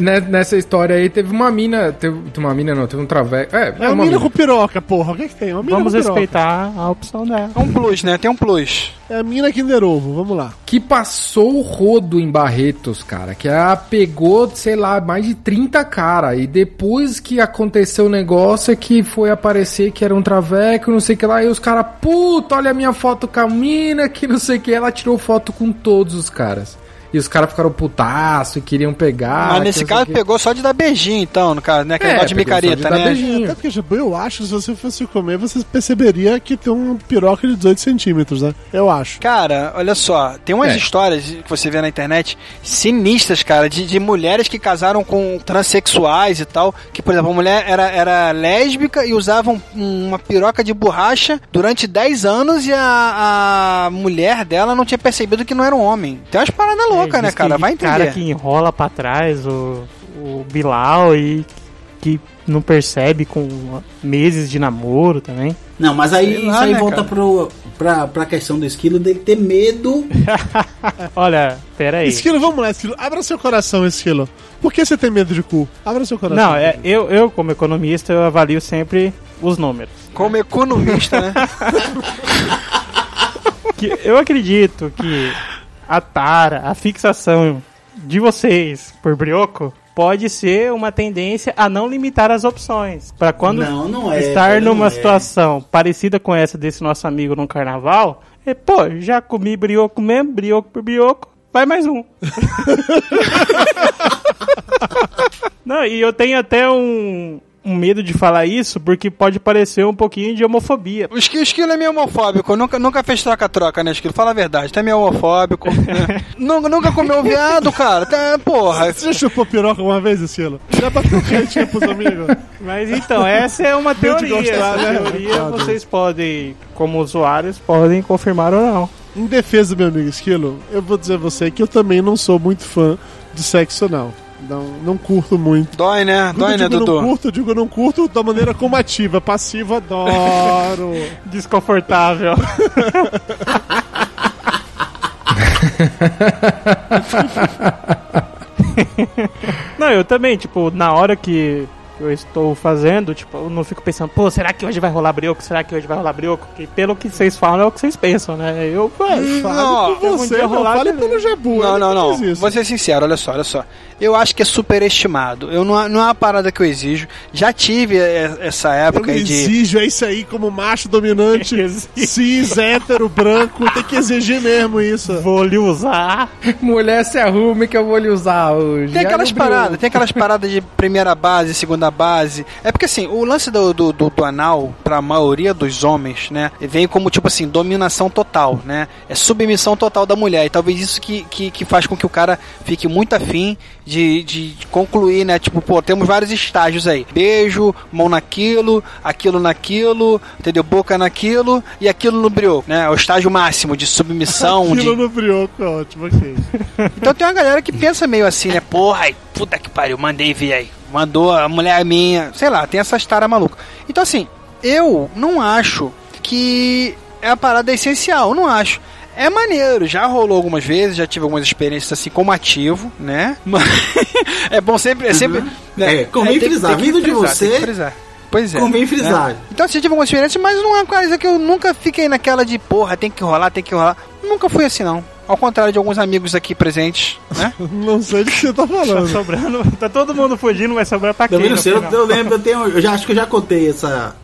Ne- nessa história aí teve uma mina. Teve, uma mina, não, teve um traveco. É, É uma mina com piroca, porra. O que, que tem? É uma mina Vamos respeitar a opção dela. É um plus, né? Tem um plus. É a mina Kinder Ovo, vamos lá. que passou o rodo em Barretos, cara. Que ela pegou, sei lá, mais de 30 cara. E depois que aconteceu o negócio é que foi aparecer que era um traveco, não sei o que lá. E os caras, puta, olha a minha foto com a mina, que não sei o que. Ela tirou foto com todos os caras. E os caras ficaram putaço e queriam pegar. Mas que nesse caso pegou só de dar beijinho, então, no caso, né? Aquele É, negócio de micareta, dar né? beijinho. Até porque, Jabu, eu acho que se você fosse comer, você perceberia que tem um piroca de 18 centímetros, né? Eu acho. Cara, olha só, tem umas É. histórias que você vê na internet sinistras, cara, de, de mulheres que casaram com transexuais e tal. Que, por exemplo, a mulher era, era lésbica e usava um- uma piroca de borracha durante 10 anos e a, a mulher dela não tinha percebido que não era um homem. Tem umas paradas loucas, Né, cara? que Vai entender. cara que enrola pra trás o, o Bilal e que não percebe com meses de namoro também. Não, mas aí lá, isso aí né, volta cara? pro, pra, pra questão do esquilo dele ter medo. Olha, pera aí. Esquilo, vamos lá, Esquilo. Abra seu coração, Esquilo. Por que você tem medo de cu? Abra seu coração. Não, é, eu, eu, como economista, eu avalio sempre os números. Como economista, né? Que eu acredito que a tara, a fixação de vocês por brioco pode ser uma tendência a não limitar as opções. Pra quando Não, não é, estar não numa é. situação parecida com essa desse nosso amigo no carnaval, é, pô, já comi brioco mesmo, brioco por brioco, vai mais um. Não, e eu tenho até um, um medo de falar isso, porque pode parecer um pouquinho de homofobia. O esquilo, o esquilo é meio homofóbico, nunca, nunca fez troca-troca, né, esquilo? Fala a verdade, tá meio homofóbico. né? nunca, nunca comeu viado, cara. Tá, porra. Você já chupou piroca uma vez, Esquilo? Já bateu quentinha pros amigos? Mas então, essa é uma teoria. gostar, essa né? teoria Ah, vocês podem, como usuários, podem confirmar ou não. Em defesa do meu amigo Esquilo, eu vou dizer a você que eu também não sou muito fã de sexo anal. Não, não curto muito. Dói, né? Quando Dói, eu né, Dudu? não curto, eu digo não curto da maneira combativa. Passivo, adoro. Desconfortável. não, eu também, tipo, na hora que eu estou fazendo, tipo, eu não fico pensando, pô, será que hoje vai rolar brioco? Será que hoje vai rolar brioco? Porque pelo que vocês falam é o que vocês pensam, né? Eu, ué, Não, Por você, dia não rolar, fale pelo Jabu. Não, não, não. Vou ser sincero, olha só, olha só. Eu acho que é superestimado. Eu não, não é uma parada que eu exijo. Já tive eh, essa Eu época aí de. exijo, é isso aí, como macho dominante, cis, hétero, branco, tem que exigir mesmo isso. Vou lhe usar. Mulher se arrume que eu vou lhe usar hoje. Tem aquelas paradas, tem aquelas paradas de primeira base, segunda base. É porque assim, o lance do, do, do, do anal, pra maioria dos homens, né, vem como tipo assim, dominação total, né? É submissão total da mulher. E talvez isso que, que, que faz com que o cara fique muito afim de, de, de concluir, né? Tipo, pô, temos vários estágios aí. Beijo, mão naquilo, aquilo naquilo, entendeu? Boca naquilo e aquilo no brioco, né? O estágio máximo de submissão, de, Aquilo no brioco, é ótimo, ok. então tem uma galera que pensa meio assim, né? Porra, ai, puta que pariu, mandei ver aí. Mandou a mulher minha. Sei lá, tem essas taras malucas. Então assim, eu não acho que é a parada essencial, não acho. É maneiro, já rolou algumas vezes, já tive algumas experiências assim como ativo, né? Mas é bom sempre. É, sempre, né? É, convém tem- frisar, vindo de você. Pois é. convém frisar. né? Então, assim, tive algumas experiências, mas não é uma coisa que eu nunca fiquei naquela de porra, tem que rolar, tem que rolar. Nunca fui assim, não. Ao contrário de alguns amigos aqui presentes, né? Não sei do que você tá Tá falando. sobrando, tá todo mundo fugindo, vai sobrar pra quem? Eu, final? eu lembro, eu, tenho, eu já acho que eu já contei essa,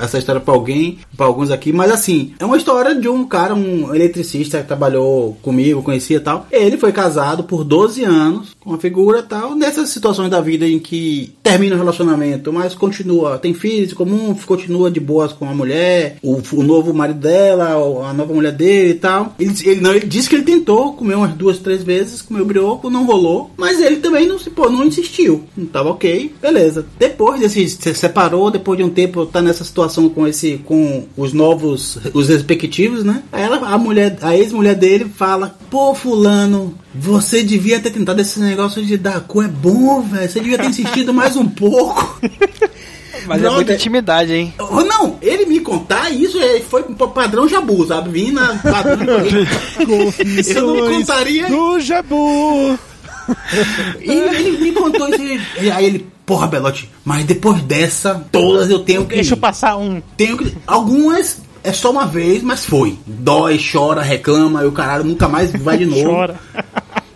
essa história pra alguém, pra alguns aqui, mas assim, é uma história de um cara, um eletricista que trabalhou comigo, conhecia e tal. Ele foi casado por 12 anos com uma figura e tal, nessas situações da vida em que termina o relacionamento, mas continua, tem filhos em comum, continua de boas com a mulher, o, o novo marido dela, a nova mulher dele e tal. Ele, ele, não, ele disse que ele tentou comer umas duas, três vezes, comeu brioco, não rolou, mas ele também não se pô, não insistiu. Não tava ok, beleza. Depois desse, se separou, depois de um tempo tá nessa situação com esse, com os novos, os respectivos, né? Aí ela, a mulher, a ex-mulher dele fala, pô fulano, você devia ter tentado esse negócio de dar cu, é bom, velho. Você devia ter insistido mais um pouco. Mas é Brother. muita intimidade, hein? Oh, Não, ele me contar isso é, foi padrão jabu, sabe? Vim na padrão. Eu não contaria. Do Jabu. E ele me contou isso. e Aí ele, porra, Belote, mas depois dessa, todas eu tenho que. Deixa eu passar um. Tenho que. Algumas é só uma vez, mas foi. Dói, chora, reclama, e o caralho nunca mais vai de novo. Chora.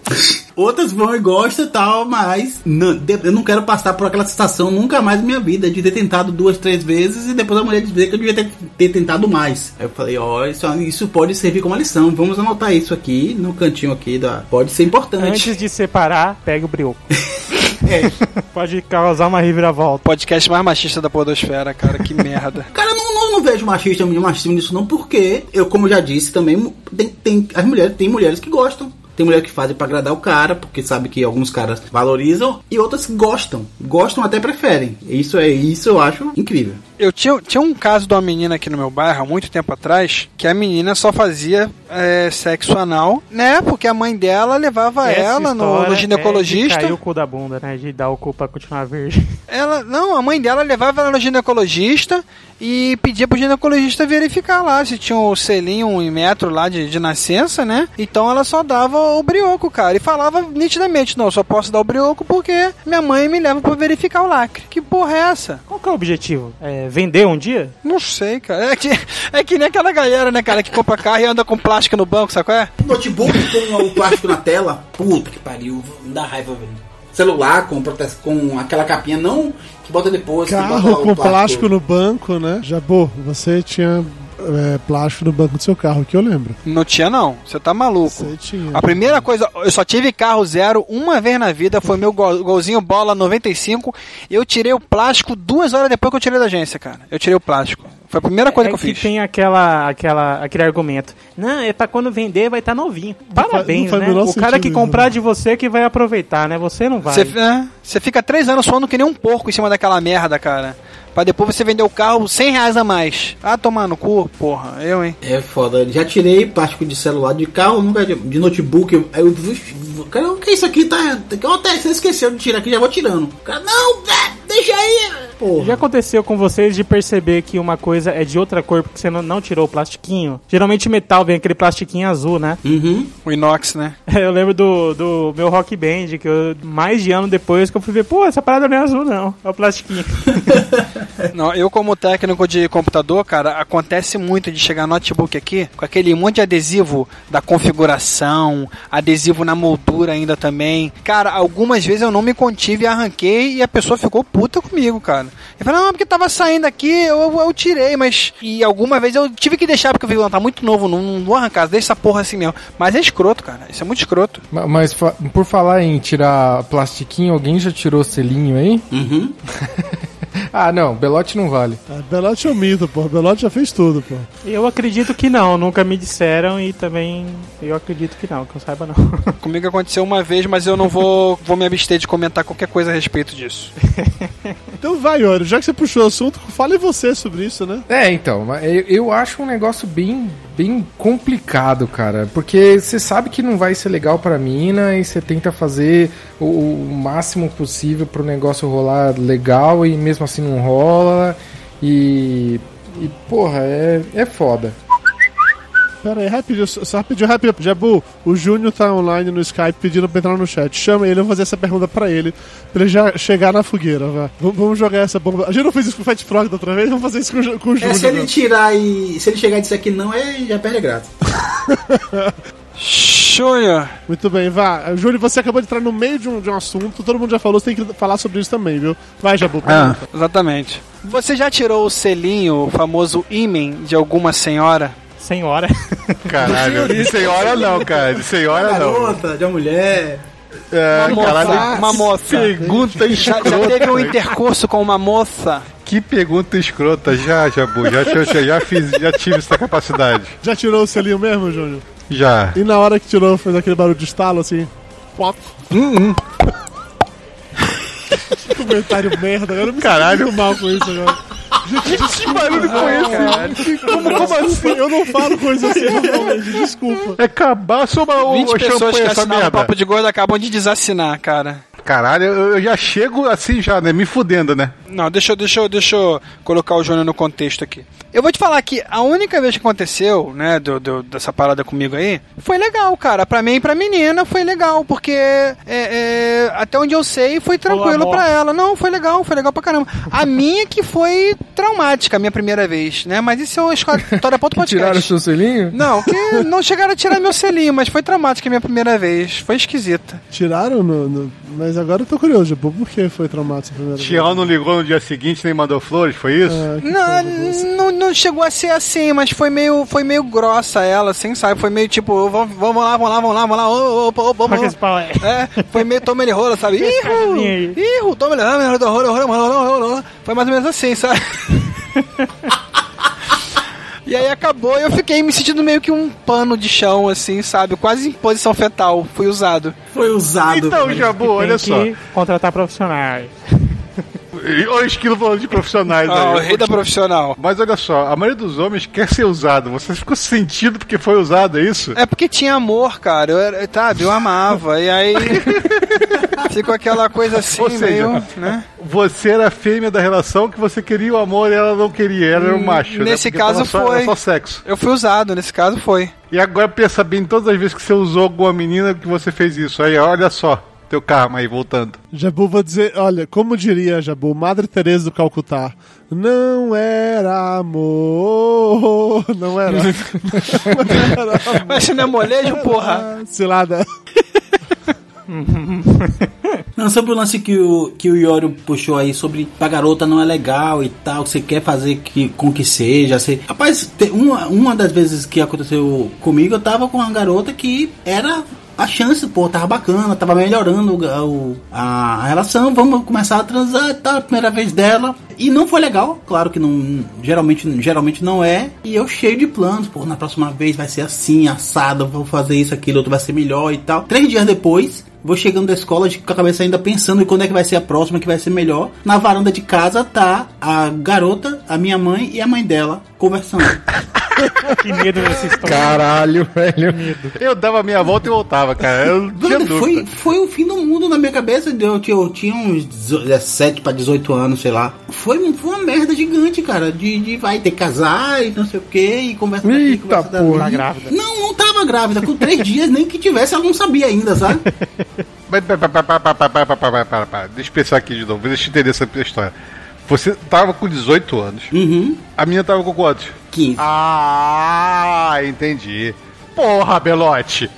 Outras vão e gostam e tal, mas não, eu não quero passar por aquela sensação nunca mais na minha vida de ter tentado duas, três vezes e depois a mulher dizer que eu devia ter, ter tentado mais. Aí eu falei, ó, isso, isso pode servir como lição. Vamos anotar isso aqui no cantinho aqui da. Pode ser importante. Antes de separar, pega o brioco. É. Pode causar uma reviravolta. Podcast mais machista da podosfera, cara, que merda. Cara, eu não, não, não vejo machista, machismo nisso não, porque eu, como eu já disse, também tem, tem as mulheres, tem mulheres que gostam. Tem mulheres que fazem pra agradar o cara, porque sabe que alguns caras valorizam, e outras que gostam. Gostam até preferem. Isso é isso eu acho incrível. Eu tinha, tinha um caso de uma menina aqui no meu bairro, há muito tempo atrás, que a menina só fazia é, sexo anal, né? Porque a mãe dela levava Essa ela no, no É ginecologista. cair o cu da bunda, né? De dar o cu pra continuar verde. Ela, não, a mãe dela levava ela no ginecologista e pedia pro ginecologista verificar lá se tinha o selinho, um metro lá de, de nascença, né? Então ela só dava o brioco, cara. E falava nitidamente: não, eu só posso dar o brioco porque minha mãe me leva pra verificar o lacre. Que porra é essa? Qual que é o objetivo? É vender um dia? Não sei, cara. É que, é que nem aquela galera, né, cara, que compra carro e anda com plástico no banco, sabe qual é? Notebook com o plástico na tela, puta que pariu, me dá raiva, velho. Celular com, com aquela capinha, não que bota depois. que bota Carro o com plástico no banco, né? Jabu, você tinha é, plástico no banco do seu carro, que eu lembro. Não tinha, não. Você tá maluco. Você tinha. A primeira coisa, eu só tive carro zero uma vez na vida, foi meu gol- golzinho bola 95. Eu tirei o plástico duas horas depois que eu tirei da agência, cara. Eu tirei o plástico. Foi a primeira coisa é que eu fiz. tem aquela, aquela, aquele argumento. Não, é pra quando vender vai estar novinho. Parabéns, não faz o né? O cara que comprar né? de você que vai aproveitar, né? Você não vai. Você é, fica três anos suando que nem um porco em cima daquela merda, cara. Pra depois você vender o carro 100 reais a mais. Ah, tomar no cu, porra. Eu, hein. É foda. Já tirei plástico de celular de carro, nunca de, de notebook. Aí eu cara, o que é isso aqui? Tá, ó, tá, você esqueceu de tirar aqui, já vou tirando. O Cara, não, é, deixa aí. porra. Já aconteceu com vocês de perceber que uma coisa é de outra cor porque você não, não tirou o plastiquinho? Geralmente metal vem aquele plastiquinho azul, né? Uhum. O inox, né? Eu lembro do, do meu rock band, que eu, mais de ano depois que eu fui ver, pô, essa parada não é azul, não. É o plastiquinho. Não, eu como técnico de computador, cara, acontece muito de chegar notebook aqui com aquele monte de adesivo da configuração, adesivo na moldura ainda também. Cara, algumas vezes eu não me contive e arranquei e a pessoa ficou puta comigo, cara. Eu falei, não, porque tava saindo aqui, eu, eu tirei, mas. E alguma vez eu tive que deixar porque eu vi, não, tá muito novo, não, não vou arrancar, deixa essa porra assim mesmo. Mas é escroto, cara, isso é muito escroto. Ma- Mas fa- por falar em tirar plastiquinho, alguém já tirou selinho aí? Uhum. Ah, não, Belote não vale. Ah, Belote é um mito, pô. Belote já fez tudo, pô. Eu acredito que não, nunca me disseram e também eu acredito que não, que eu saiba não. Comigo aconteceu uma vez, mas eu não vou, vou me abster de comentar qualquer coisa a respeito disso. Então vai, Yori, já que você puxou o assunto, fale você sobre isso, né? É, então, mas eu, eu acho um negócio bem, bem complicado, cara. Porque você sabe que não vai ser legal pra mina e você tenta fazer o, o máximo possível pro negócio rolar legal e mesmo assim não rola. E. E, porra, é, é foda. Pera aí, rapidinho, só rapidinho, rapidinho. Jabu, o Júnior tá online no Skype pedindo pra entrar no chat. Chama ele, eu vou fazer essa pergunta pra ele, pra ele já chegar na fogueira, vai. V- vamos jogar essa bomba. A gente não fez isso com o Fight Frog da outra vez, vamos fazer isso com, o com o É, Júnior. se ele né? tirar e. Se ele chegar e disser que não, é, já perde a graça. Júnior, Muito bem, vá. Júnior, você acabou de entrar no meio de um, de um assunto, todo mundo já falou, você tem que falar sobre isso também, viu? Vai, Jabu. Ah. exatamente. Você já tirou o selinho, o famoso ímen de alguma senhora? Senhora. Caralho, de senhora não, cara. De senhora não. Garota, de uma mulher. É, Uma moça, caralho, uma moça. Pergunta Já, já escrota. teve um intercurso com uma moça? Que pergunta escrota. Já, Jabu. Já, já, já fiz, já tive essa capacidade. Já tirou o selinho mesmo, Júnior? Já. E na hora que tirou, fez aquele barulho de estalo, assim... Pop. Que comentário merda, eu não me Caralho. sinto mal com isso agora. Gente, Que barulho com esse? Como, como assim? eu não falo coisa assim normalmente, desculpa. É cabaço ou uma 20 ou pessoas champanhe que assinaram o? Papo de Gordo acabam de desassinar, cara. Caralho, eu, eu já chego assim já, né? Me fudendo, né? Não, deixa eu, deixa eu, deixa eu colocar o Júnior no contexto aqui. Eu vou te falar que a única vez que aconteceu, né, do, do- dessa parada comigo aí, foi legal, cara. Pra mim e pra menina foi legal, porque é, é, até onde eu sei foi tranquilo amor. pra ela. Não, foi legal, foi legal pra caramba. A minha que foi traumática, a minha primeira vez, né? Mas isso é uma história pra outro Tiraram o podcast. seu selinho? Não, que não chegaram a tirar meu selinho, mas foi traumática a minha primeira vez. Foi esquisita. Tiraram no, no- Mas agora eu tô curioso, Jabu, por que foi traumático a primeira vez? Tião não ligou no dia seguinte nem mandou flores, foi isso? Ah, que Não, não, não chegou a ser assim, mas foi meio, foi meio grossa ela, assim, sabe? Foi meio tipo, vamos, vamos lá, vamos lá, vamos lá, vamos lá, ô, ô, ô, é. É, foi meio toma ele rola, sabe? Aí. ihu, toma ele rola, rola, rola, rola, rola, rola. Foi mais ou menos assim, sabe? E aí acabou e eu fiquei me sentindo meio que um pano de chão, assim, sabe? Quase em posição fetal. Fui usado. Foi usado. Então. Jabu, olha que só. contratar profissionais. Olha o esquilo falando de profissionais Ah, aí. o rei da profissional. Mas olha só, a maioria dos homens quer ser usado. Você ficou sentido porque foi usado, é isso? É porque tinha amor, cara. Eu era, sabe, eu amava. E aí. Ficou aquela coisa assim, Ou seja, meio. Né? Você era a fêmea da relação que você queria o amor e ela não queria, ela era o macho. né? nesse Porque caso só, foi. Só sexo. Eu fui usado, nesse caso foi. E agora pensa bem todas as vezes que você usou alguma menina que você fez isso. Aí olha só, teu karma aí voltando. Jabu, vou dizer, olha, como diria Jabu, Madre Teresa do Calcutá, não era amor, não era. não era amor. Mas você não é molejo, porra? Cilada. Não, sobre o lance que o, que o Iorio puxou aí sobre pra garota não é legal e tal, que você quer fazer que, com que seja. Você... Rapaz, te- uma, uma das vezes que aconteceu comigo, eu tava com uma garota que era a chance, pô, tava bacana, tava melhorando o, a, relação, vamos começar a transar a primeira vez dela. E não foi legal, claro que não, geralmente, geralmente não é. E eu cheio de planos, pô, na próxima vez vai ser assim, assado, vou fazer isso, aquilo, outro vai ser melhor e tal. Três dias depois, Vou chegando da escola de- com a cabeça ainda pensando em quando é que vai ser a próxima, que vai ser melhor. Na varanda de casa tá a garota, a minha mãe e a mãe dela conversando. Que medo dessa história. Caralho, velho. Eu dava minha volta e voltava, cara. Eu Brother, foi, foi o fim do mundo na minha cabeça. Eu, tinha- eu tinha uns 17 pra 18 anos, sei lá. Foi, foi, foi uma merda gigante, cara. De, de vai ter que casar e não sei o que, e conversa com a grávida. Não, não tava grávida. Com três dias, nem que tivesse, ela não sabia ainda, sabe? Mas, para, para, para, para, Deixa eu pensar aqui de novo. Deixa eu entender essa história. Você tava com 18 anos. Uhum. A minha tava com quantos? 15. Ah, entendi. Porra, Belote!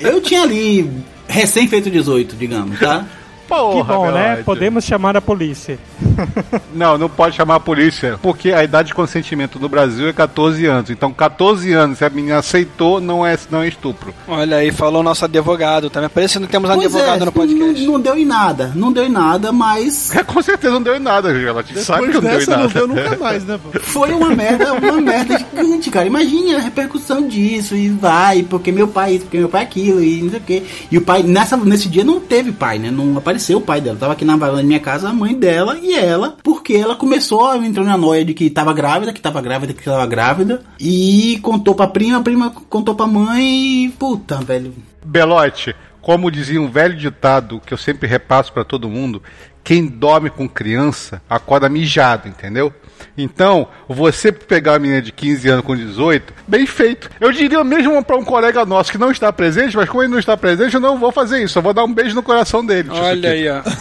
eu tinha ali recém-feito 18, digamos, tá? Porra, Que bom, né? Podemos chamar a polícia. Não, não pode chamar a polícia, porque a idade de consentimento no Brasil é 14 anos. Então, 14 anos, se a menina aceitou, não é, não é estupro. Olha aí, falou o nosso advogado. Tá me parecendo que temos um Pois advogado é, no podcast. Não, não deu em nada, não deu em nada, mas Com certeza não deu em nada, Belote. Sabe que não deu em dessa não nada. deu nunca mais, né, pô? foi uma merda, uma merda gigante, cara. Imagine a repercussão disso e vai, porque meu pai isso, porque meu pai aquilo e não sei o quê. E o pai, nessa, nesse dia não teve pai, né? Não apareceu o pai dela. Tava aqui na varanda da minha casa, a mãe dela e ela, porque ela começou, entrou na noia de que tava grávida, que tava grávida, que tava grávida. E contou pra prima, a prima contou pra mãe e. Puta, velho. Belote, como dizia um velho ditado que eu sempre repasso pra todo mundo, quem dorme com criança acorda mijado, entendeu? Então, você pegar uma menina de 15 anos com 18, bem feito. Eu diria mesmo pra um colega nosso que não está presente, mas como ele não está presente, eu não vou fazer isso. Eu vou dar um beijo no coração dele. Olha Suquita. aí, ó.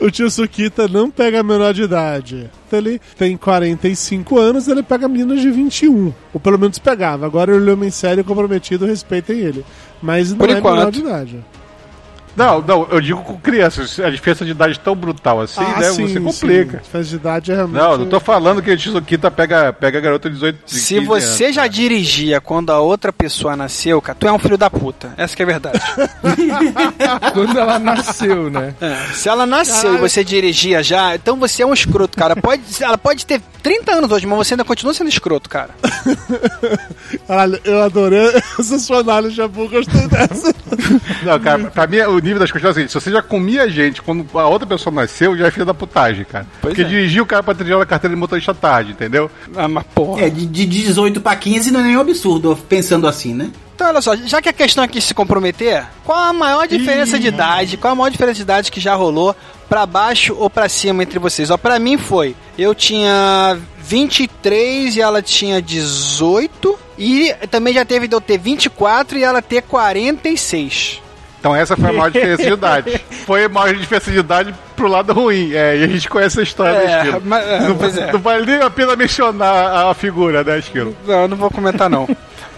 O tio Sukita não pega menor de idade. Ele tem 45 anos, ele pega meninas de 21. Ou pelo menos pegava. Agora ele é homem sério e comprometido, respeitem ele. Mas não Por é menor enquanto. de idade. Não, não, eu digo com crianças. A diferença de idade é tão brutal assim, Ah, né? sim, você sim. complica. Diferença de idade é realmente... Não, não tô falando que o Tizukita pega, pega garota de 18 de Se 15 você anos, já cara. dirigia quando a outra pessoa nasceu, cara, tu é um filho da puta. Essa que é a verdade. Quando ela nasceu, né? É, Se ela nasceu e você dirigia já, então você é um escroto, cara. Pode, ela pode ter 30 anos hoje, mas você ainda continua sendo escroto, cara. Caralho, eu adorei essa sua análise, Jabu, gostei dessa. Não, cara, pra mim o nível das coisas é o seguinte: se você já comia gente quando a outra pessoa nasceu, já é filho da putagem, cara. Pois Porque é. dirigir o cara pra tirar a carteira de motorista tarde, entendeu? Ah, mas porra. É, de, de 18 pra 15 não é nenhum absurdo, pensando assim, né? Então, olha só, já que a questão aqui é se comprometer, qual a maior diferença de idade? Qual a maior diferença de idade que já rolou pra baixo ou pra cima entre vocês? Ó, pra mim foi, eu tinha 23 e ela tinha 18 e também já teve de eu ter 24 e ela ter 46. Então essa foi a maior diferença de idade. Foi a maior diferença de idade pro lado ruim. É, e a gente conhece a história É, do Esquilo. mas- é, não, pois é. não vale nem a pena mencionar a figura, né, Esquilo? Não, eu não vou comentar não.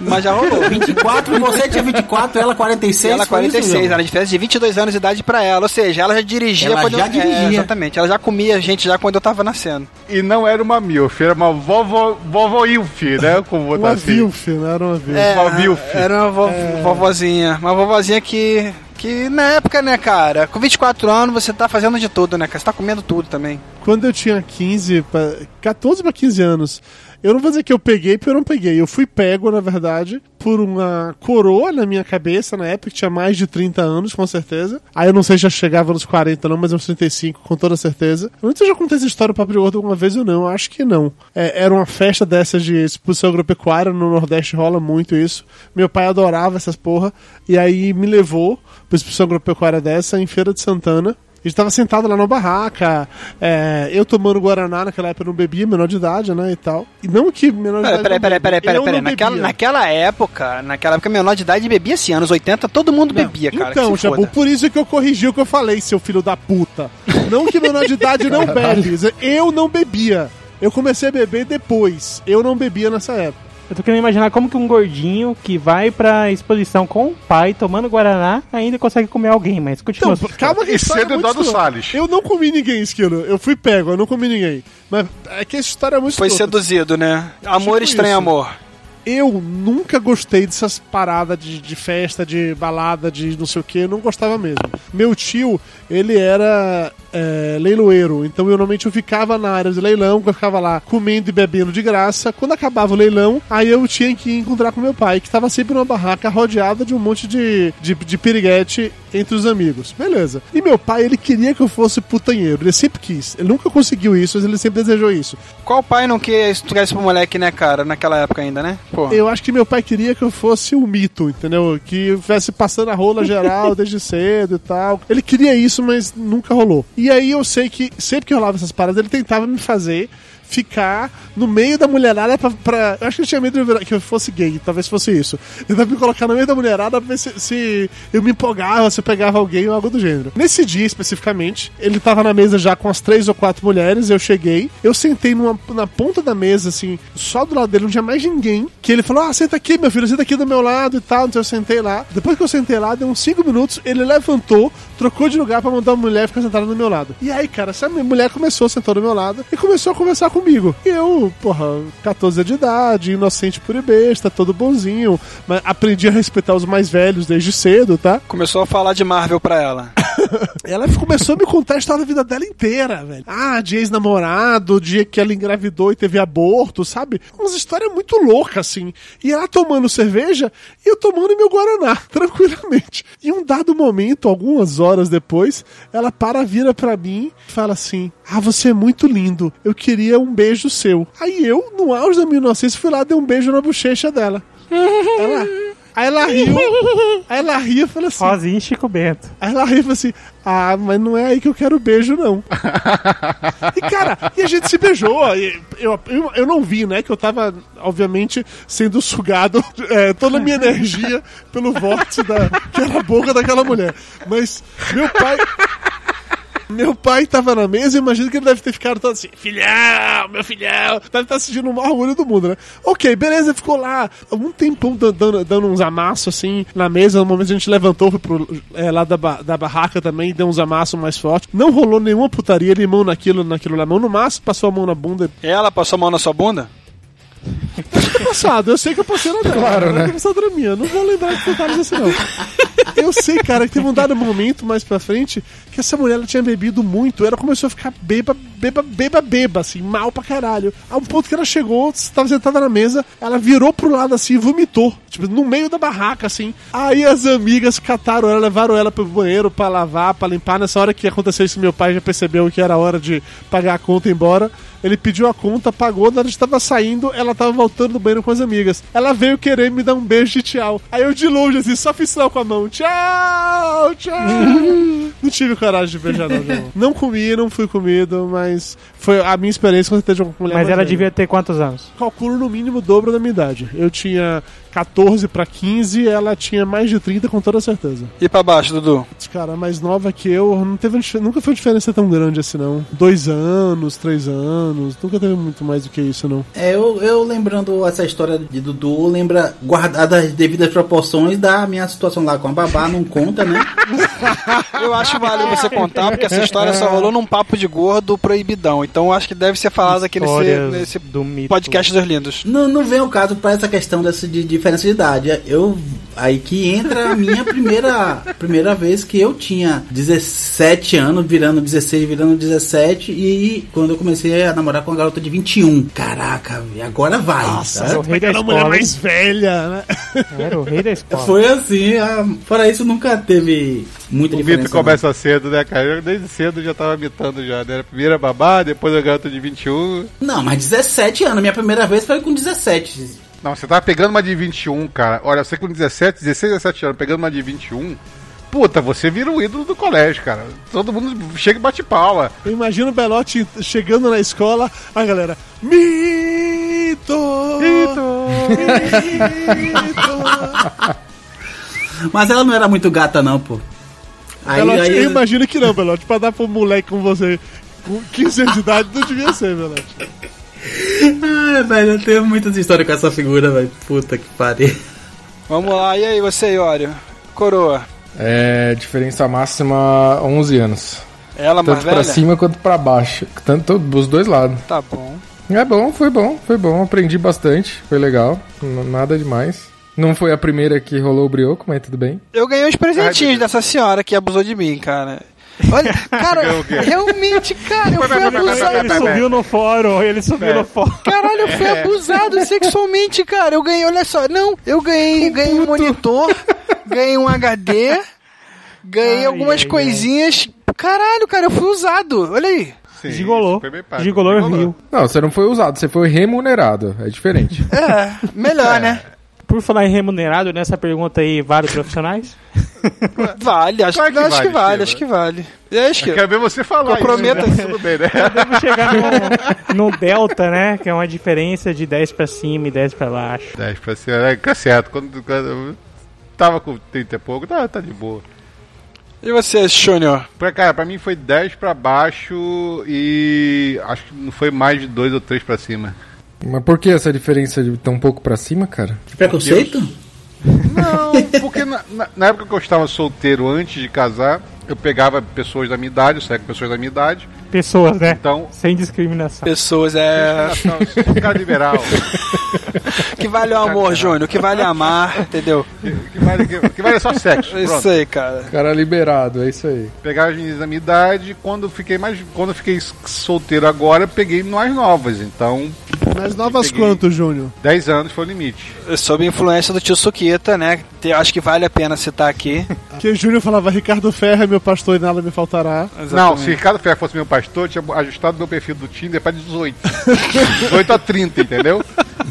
Mas já rolou. 24, você tinha 24, ela 46. ela foi isso, 46, João? era a diferença de 22 anos de idade pra ela. Ou seja, ela já dirigia Ela quando já eu... dirigia. É, exatamente, ela já comia gente já quando eu tava nascendo. E não era uma milf, era uma vovó, vovó Ilf, né? Como botar Uma assim. vilf, né? Era uma vilf. É, Uma milf. Era uma vo- vovozinha. Uma vovozinha que. Que na época, né, cara, com 24 anos você tá fazendo de tudo, né, cara? Você tá comendo tudo também. Quando eu tinha 15, pra- 14 para 15 anos, eu não vou dizer que eu peguei, porque eu não peguei. Eu fui pego, na verdade, por uma coroa na minha cabeça na época, que tinha mais de 30 anos, com certeza. Aí eu não sei se já chegava nos 40, não, mas uns 35, com toda certeza. Eu não sei se eu já contei essa história pra Gordo alguma vez ou não, eu acho que não. É, era uma festa dessas de exposição agropecuária, no Nordeste rola muito isso. Meu pai adorava essas porra, e aí me levou pra exposição agropecuária dessa em Feira de Santana. A gente tava sentado lá na barraca, é, eu tomando Guaraná, naquela época eu não bebia, menor de idade, né, e tal. E não que menor de idade. peraí, não peraí, peraí, peraí, peraí. não Naquela, naquela época, naquela época menor de idade bebia assim, anos 80, todo mundo bebia, cara. Então, Jabu, foda. por isso que eu corrigi o que eu falei, seu filho da puta. Não que menor de idade não bebe. Eu não bebia. Eu comecei a beber depois. Eu não bebia nessa época. Eu tô querendo imaginar como que um gordinho que vai pra exposição com o pai tomando Guaraná ainda consegue comer alguém, mas continua. Então, calma que a E sendo é muito Eduardo. Salles. Eu não comi ninguém, Esquilo. Eu fui pego, eu não comi ninguém. Mas é que essa história é muito Foi escrota. seduzido, né? Amor Tipo estranho isso. amor. Eu nunca gostei dessas paradas de, de festa, de balada, de não sei o que, eu não gostava mesmo. Meu tio, ele era é, leiloeiro. Então eu normalmente eu ficava na área de leilão, eu ficava lá comendo e bebendo de graça. Quando acabava o leilão, aí eu tinha que encontrar com meu pai, que estava sempre numa barraca rodeada de um monte de, de, de piriguete entre os amigos. Beleza. E meu pai, ele queria que eu fosse putanheiro. Ele sempre quis. Ele nunca conseguiu isso, mas ele sempre desejou isso. Qual pai não quer estudar isso pro moleque, né, cara? Naquela época ainda, né? Pô. Eu acho que meu pai queria que eu fosse o mito, entendeu? Que eu estivesse passando a rola geral desde cedo e tal. Ele queria isso, mas nunca rolou. E aí eu sei que sempre que rolava essas paradas, ele tentava me fazer ficar no meio da mulherada pra. pra- eu acho que ele tinha medo de eu que eu fosse gay, talvez fosse isso. Tava me colocar no meio da mulherada pra ver se, se eu me empolgava, se eu pegava alguém ou algo do gênero. Nesse dia especificamente, ele tava na mesa já com as três ou quatro mulheres, eu cheguei, eu sentei numa, na ponta da mesa, assim, só do lado dele, não tinha mais ninguém. Que ele falou: Ah, senta aqui, meu filho, senta aqui do meu lado e tal. Então eu sentei lá. Depois que eu sentei lá, deu uns cinco minutos, ele levantou, trocou de lugar pra mandar uma mulher ficar sentada do meu lado. E aí, cara, essa mulher começou, sentou do meu lado e começou a conversar comigo. E eu, porra, 14 anos de idade, inocente por e besta, todo bonzinho, mas aprendi a respeitar os mais velhos desde cedo, tá? Começou a falar de Marvel pra ela. Ela começou a me contar a história da vida dela inteira, velho. Ah, de ex-namorado, dia que ela engravidou e teve aborto, sabe? Umas histórias muito loucas, assim. E ela tomando cerveja e eu tomando meu Guaraná, tranquilamente. E dado momento, algumas horas depois, ela para, vira pra mim e fala assim: Ah, você é muito lindo. Eu queria um beijo seu. Aí eu, no auge da minha inocência, fui lá e dei um beijo na bochecha dela. Ela. Aí ela riu. Aí ela riu e falou assim: Rosinha e Chico Bento. Aí ela riu e falou assim: Ah, mas não é aí que eu quero beijo, não. e cara, e a gente se beijou. Eu, eu, eu não vi, né? Que eu tava, obviamente, sendo sugado é, toda a minha energia pelo vórtice da, que era a boca daquela mulher. Mas meu pai. Meu pai tava na mesa e imagino que ele deve ter ficado todo assim, filhão, meu filhão, deve estar sentindo o maior orgulho do mundo, né? Ok, beleza, ficou lá um tempão dan- dando, dando uns amassos assim na mesa. No momento a gente levantou, foi pro é, lá da, ba- da barraca também, deu uns amassos mais fortes. Não rolou nenhuma putaria, ele mão naquilo, naquilo na mão. No máximo, passou a mão na bunda. Ela passou a mão na sua bunda? Passado, eu sei que eu passei na dela. Claro, né? Que passado na minha, não vou lembrar de detalhes assim não. Eu sei, cara, que teve um dado momento mais pra frente que essa mulher ela tinha bebido muito. Ela começou a ficar beba, beba, beba, beba, assim, mal pra caralho. A um ponto que ela chegou, estava sentada na mesa, ela virou pro lado assim e vomitou. Tipo, no meio da barraca, assim. Aí as amigas cataram ela, levaram ela pro banheiro pra lavar, pra limpar. Nessa hora que aconteceu isso, meu pai já percebeu que era hora de pagar a conta e ir embora. Ele pediu a conta, pagou, na hora que estava saindo, ela tava voltando do banheiro com as amigas. Ela veio querer me dar um beijo de tchau. Aí eu de longe, assim, só fiz sinal com a mão. Tchau, tchau. não tive coragem de beijar, não, João. Não comi, não fui comido, mas foi a minha experiência quando teve uma mulher Mas ela velha. devia ter quantos anos? Calculo no mínimo o dobro da minha idade. Eu tinha 14 pra 15, ela tinha mais de 30 com toda certeza. E pra baixo, Dudu? Cara mais nova que eu, não teve, nunca foi uma diferença tão grande assim, não. Dois anos, três anos, nunca teve muito mais do que isso, não. É, eu, eu lembrando essa história de Dudu, lembra, guardada as devidas proporções da minha situação lá com a babá, não conta, né? Eu acho válido você contar, porque essa história só rolou num papo de gordo proibidão. Então acho que deve ser falado aqui nesse, nesse do podcast dos lindos. Não, não vem o caso pra essa questão dessa de diferença de idade. Eu aí que entra a minha primeira primeira vez que eu tinha 17 anos, virando 16, virando 17 e quando eu comecei a namorar com uma garota de 21. Caraca, e agora vai. Nossa, tá? o rei da era a mulher escola, mais velha, né? Era o rei da escola. Foi assim, a... fora isso nunca teve muita O diferença. mito não. começa cedo, né, cara? Eu desde cedo já tava mitando já, né? Primeiro a babá, depois a garota de 21. Não, mas 17 anos, minha primeira vez foi com 17. Não, você tava pegando uma de 21, cara. Olha, você com 17, 16, 17 anos, pegando uma de 21. Puta, você vira o ídolo do colégio, cara. Todo mundo chega e bate palma. Eu imagino o Belote chegando na escola, a galera. Mito! Mito! Mas ela não era muito gata não, pô. Aí, Belote, aí- eu imagino que não, Belote. Pra dar pra um moleque como você com 15 anos de idade, não devia ser, Belote. Ah, velho, eu tenho muitas histórias com essa figura, velho. Puta que pariu. Vamos lá, e aí você, Iório? Coroa. É, diferença máxima 11 anos. Ela mais Tanto pra velha? cima quanto pra baixo. Tanto dos dois lados. Tá bom. É bom, foi bom, foi bom. Aprendi bastante, foi legal. Nada demais. Não foi a primeira que rolou o brioco, mas tudo bem. Eu ganhei uns Ai, presentinhos Deus. dessa senhora que abusou de mim, cara. Olha, cara, realmente, cara, eu fui abusado. Ele subiu no fórum, ele subiu no fórum. Caralho, eu fui abusado sexualmente, cara. Eu ganhei, olha só, não, eu ganhei, ganhei um monitor, ganhei um HD, ganhei Ai, algumas ai, coisinhas. Caralho, cara, eu fui usado. Olha aí. Sim, bem pago. Gigolô Rio. Não, você não foi usado, você foi remunerado. É diferente. É, melhor, né? Por falar em remunerado, nessa pergunta aí, vários profissionais? Vale, acho, Claro que acho que vale, vale, Shiva. acho que vale. Eu acho que Eu quero ver você falar Comprometa- isso, né? Tudo bem, né? Chegar no, no delta, né? Que é uma diferença de 10 pra cima e 10 pra baixo. 10 pra cima, é, fica certo. Quando, quando eu tava com 30 e pouco, tá, tá de boa. E você, Júnior? Pra, cara, pra mim foi 10 pra baixo e acho que não foi mais de 2 ou 3 pra cima. Mas por que essa diferença de tão pouco pra cima, cara? Preconceito? Não, porque na, na- na época que eu estava solteiro antes de casar, eu pegava pessoas da minha idade, eu saía com pessoas da minha idade. Pessoas, né? Então, Sem discriminação. Pessoas, é. Cara liberal. Que vale o amor, Júnior, que vale amar, entendeu? Que, que vale, que, que vale só sexo. É Pronto. Isso aí, cara. Cara liberado, é isso aí. Pegava as meninas da minha idade, quando eu fiquei mais. Quando fiquei solteiro agora, peguei mais novas. Então, Mas novas quanto, Júnior? 10 anos foi o limite. Sob influência do tio Suquita, né? Te- Acho que vale a pena citar aqui. Que Júnior falava, Ricardo Ferro é meu pastor e nada me faltará. Não, se Ricardo Ferro fosse meu pastor, eu tinha ajustado meu perfil do Tinder pra 18. 18 a 30, entendeu?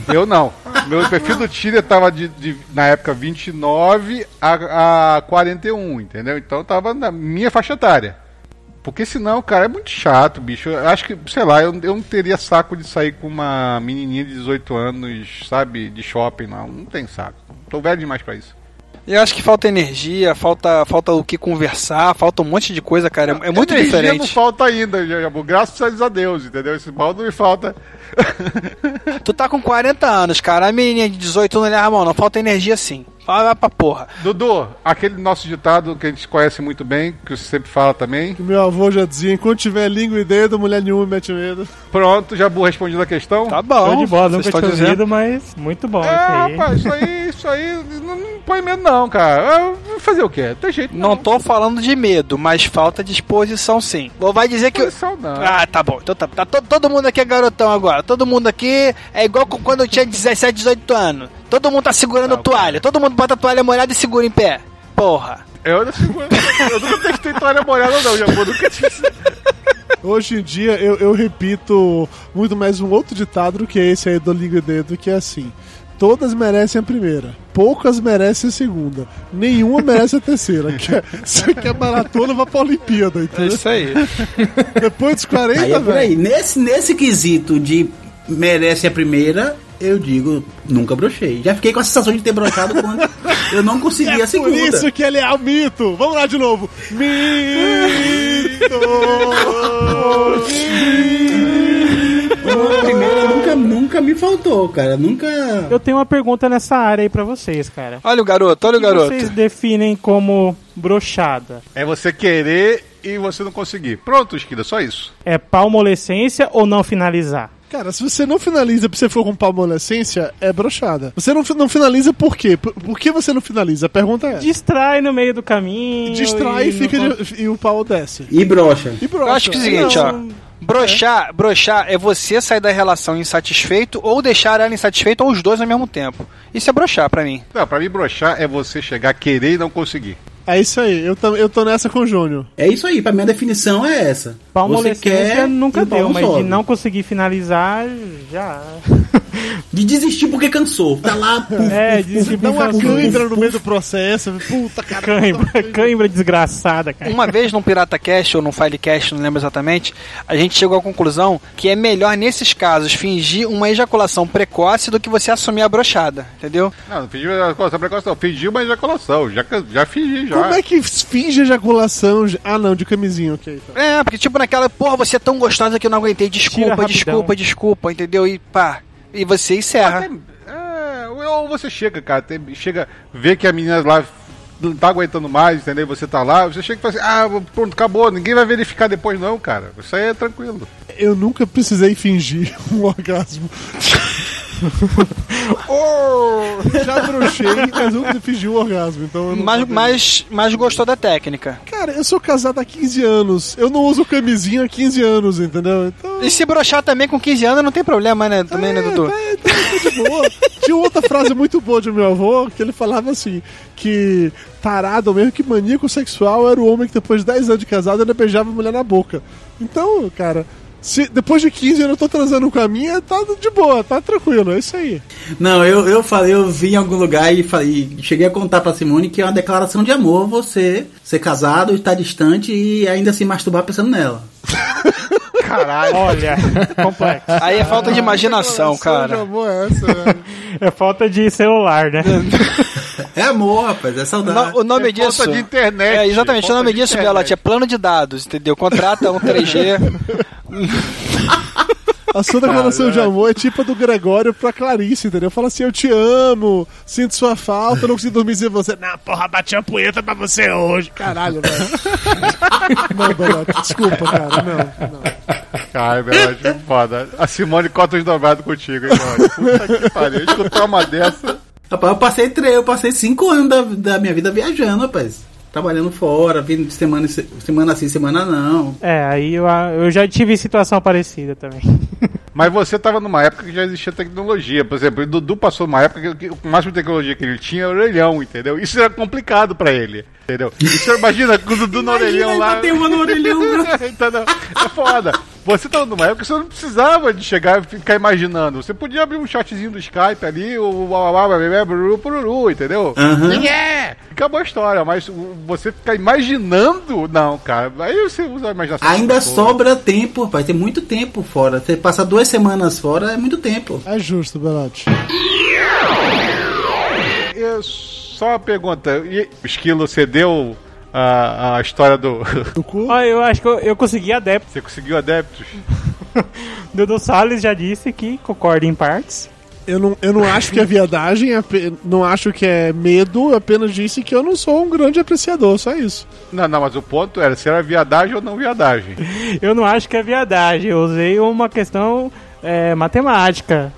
Eu não. Meu perfil do Tinder tava de, de- na época 29 a, a 41, entendeu? Então tava na minha faixa etária. Porque senão, cara, é muito chato, bicho. Eu acho que, sei lá, eu, eu não teria saco de sair com uma menininha de 18 anos, sabe, de shopping, não. Não tem saco. Tô velho demais pra isso. Eu acho que falta energia, falta, falta o que conversar, falta um monte de coisa, cara. É, é muito Energia diferente. não falta ainda, Jabu. Graças a Deus, entendeu? Esse mal não me falta. Tu tá com 40 anos, cara. A menininha de 18 não leva a mão, não. Falta energia sim. Fala pra porra. Dudu, aquele nosso ditado que a gente conhece muito bem, que você sempre fala também. Que meu avô já dizia, enquanto tiver língua e dedo, mulher nenhuma mete medo. Pronto, Jabu respondido a questão. Tá bom. Show de bola, vocês nunca estão tinha dizendo. ouvido, mas muito bom É, isso aí. rapaz, isso aí, isso aí não, não põe medo não, cara. Fazer o quê? Tem jeito Não tô falando de medo, mas falta disposição sim. Ou vai dizer que. Posição não. Ah, tá bom. Então tá. tá to- todo mundo aqui é garotão agora. Todo mundo aqui é igual com quando eu tinha 17, 18 anos. Todo mundo tá segurando toalha. Todo mundo bota a toalha molhada e segura em pé. Porra. Eu, não seguro- eu nunca testei toalha molhada não, Jabu. Nunca tive... Hoje em dia, eu, eu repito muito mais um outro ditado do que esse aí do língua e dedo, que é assim... Todas merecem a primeira, poucas merecem a segunda, nenhuma merece a terceira. Quer- Você quer maratona, vá pra Olimpíada, É entendeu? isso aí. Depois dos 40, Aí é por aí. velho. Nesse, nesse quesito de merece a primeira, eu digo, nunca brochei. Já fiquei com a sensação de ter brochado quando eu não consegui É a por segunda. isso que ele é o mito. Vamos lá de novo. Mito. A primeira nunca, nunca me faltou, cara. Nunca. Eu tenho uma pergunta nessa área aí pra vocês, cara. Olha o garoto, olha o O que garoto. vocês definem como brochada? É você querer e você não conseguir. Pronto, Esquida, só isso. É palmolescência ou não finalizar? Cara, se você não finaliza pra você for com palmolescência, é brochada. Você não, não finaliza por quê? Por, por que você não finaliza? A pergunta é essa. Distrai no meio do caminho. Distrai e, fica de- e o pau desce. E brocha. E brocha. Eu acho que é o seguinte, Não, ó. Brochar, brochar é você sair da relação insatisfeito ou deixar ela insatisfeita ou os dois ao mesmo tempo. Isso é brochar pra mim. Não, pra mim brochar é você chegar, querer e não conseguir. É isso aí, eu, tam- eu tô nessa com o Júnior. É isso aí, pra mim a definição é essa. Você Palmolescência quer nunca deu, mas de não conseguir finalizar, já. De desistir porque cansou. Tá lá. puf, É, puf, desistir puf, Dá uma cãibra no meio do processo. Puta, cara. Cãibra, cãibra desgraçada, cara. Uma vez num Pirata Cast ou num Filecast, não lembro exatamente, a gente chegou à conclusão que é melhor nesses casos fingir uma ejaculação precoce do que você assumir a brochada, entendeu? Não, não fingi uma ejaculação precoce, não. Fingi uma ejaculação. Já, já fingi, já. Como é que finge ejaculação? Ah, não, de camisinha, ok. Tá. É, porque tipo naquela, porra, você é tão gostosa que eu não aguentei, desculpa, desculpa, desculpa, entendeu? E pá, e você encerra. É, ou você chega, cara, tem- chega, vê que a menina lá não tá aguentando mais, entendeu? Você tá lá, você chega e fala assim, ah, pronto, acabou, ninguém vai verificar depois não, cara. Isso aí é tranquilo. Eu nunca precisei fingir um orgasmo. Já brochei, mas nunca de um orgasmo, então Mas, mas, mas gostou da técnica. Cara, eu sou casado há 15 anos. Eu não uso camisinha há 15 anos, entendeu? Então. E se brochar também com 15 anos não tem problema, né? Também, né, É, Dudu? tá, tá, tá de boa. Tinha outra frase muito boa de meu avô, que ele falava assim, que tarado, mesmo que maníaco sexual, era o homem que depois de 10 anos de casado ainda beijava a mulher na boca. Então, cara, se depois de 15 anos eu tô transando com a minha, tá de boa, tá tranquilo, é isso aí. Não, eu, eu falei, eu vi em algum lugar e, falei, cheguei a contar pra Simone que é uma declaração de amor você ser casado, estar distante e ainda se masturbar pensando nela. Caralho. Olha, complexo. Aí é falta de imaginação, Que declaração de cara. amor é essa, velho? É falta de celular, né? É amor, rapaz, é O saudade. no- O nome É falta disso. de internet. É, exatamente. O nome disso, internet. Belote, é plano de dados, entendeu? Contrata um 3G. A sua declaração de amor é tipo a do Gregório pra Clarice, entendeu? Fala assim, eu te amo, sinto sua falta, não consigo dormir sem você. Não, porra, bati a punheta pra você hoje. Caralho, velho. não, Belote, desculpa, cara, não, não. Cara, é verdade, foda. A Simone cota os dobrados contigo, hein, mano? Puta que pariu. Escutar uma dessa. Rapaz, eu passei três, eu passei cinco anos da, da minha vida viajando, rapaz. Trabalhando fora, vindo de semana, em se- semana sim, semana não. É, aí eu, eu já tive situação parecida também. Mas você tava numa época que já existia tecnologia. Por exemplo, o Dudu passou uma época que o máximo de tecnologia que ele tinha era o orelhão, entendeu? Isso era complicado pra ele, entendeu? Isso, imagina, com o Dudu no orelhão lá. tem uma no orelhão, viu? Entendeu? É foda. Você tava numa época que você não precisava de chegar e ficar imaginando. Você podia abrir um chatzinho do Skype ali, o pururu, entendeu? Aham. Yeah! Acabou a história, mas o- você ficar imaginando, não, cara. Aí você usa a imaginação. Ainda sobra tempo, rapaz. Tem muito tempo fora. Você passar duas semanas fora é muito tempo. É justo, Belote. E Só uma pergunta, e Esquilo, você deu a, a história do. Do cu? Ó, eu acho que eu, eu consegui adeptos. Você conseguiu adeptos? Dudu Salles já disse que concorda em partes. Eu não, eu não acho que é viadagem, ape- não acho que é medo, eu apenas disse que eu não sou um grande apreciador, só isso. Não, não, mas o ponto era se era viadagem ou não viadagem. Eu não acho que é viadagem, eu usei uma questão é, matemática,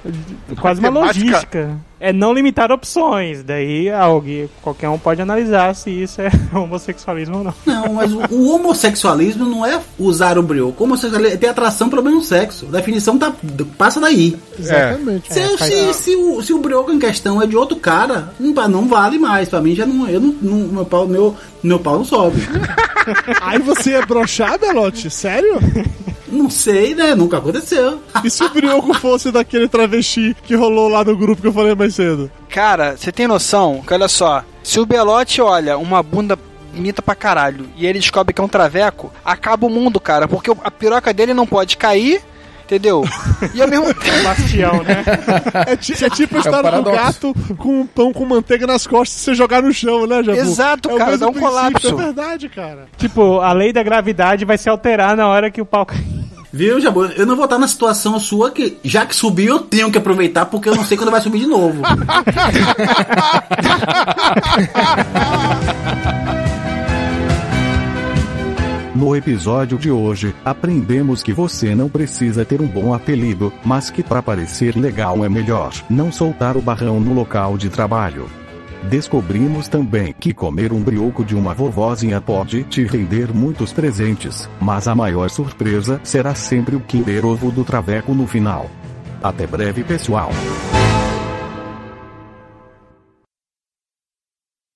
quase uma Matemática? logística. É não limitar opções, daí alguém, qualquer um pode analisar se isso é homossexualismo ou não. Não, mas o, o homossexualismo não é usar o brioco. O homossexualismo é ter atração pelo mesmo sexo. A definição tá, passa daí. Exatamente. Se, É, se, se o, se o brioco em questão é de outro cara, não, não vale mais. Pra mim já não. Eu não, não- meu, pau, meu, meu pau não sobe. Aí você ia brochar, Belote? Sério? não sei, né? Nunca aconteceu. E se o Brioco fosse daquele travesti que rolou lá no grupo que eu falei mais cedo? Cara, você tem noção que, olha só, se o Belote olha uma bunda bonita pra caralho e ele descobre que é um traveco, acaba o mundo, cara, porque a piroca dele não pode cair, entendeu? E ao mesmo tempo. Bastião, né? É, é tipo a história do paradoxo. gato com um pão com manteiga nas costas e você jogar no chão, né, Jabu? Exato, é o cara, dá um princípio, colapso. É verdade, cara. tipo, a lei da gravidade vai se alterar na hora que o pau cair. Viu, Jabu? Eu não vou estar na situação sua que, já que subiu, eu tenho que aproveitar porque eu não sei quando vai subir de novo. No episódio de hoje, aprendemos que você não precisa ter um bom apelido, mas que para parecer legal é melhor não soltar o barrão no local de trabalho. Descobrimos também que comer um brioco de uma vovozinha pode te render muitos presentes, mas a maior surpresa será sempre o Kinder Ovo do Traveco no final. Até breve, pessoal.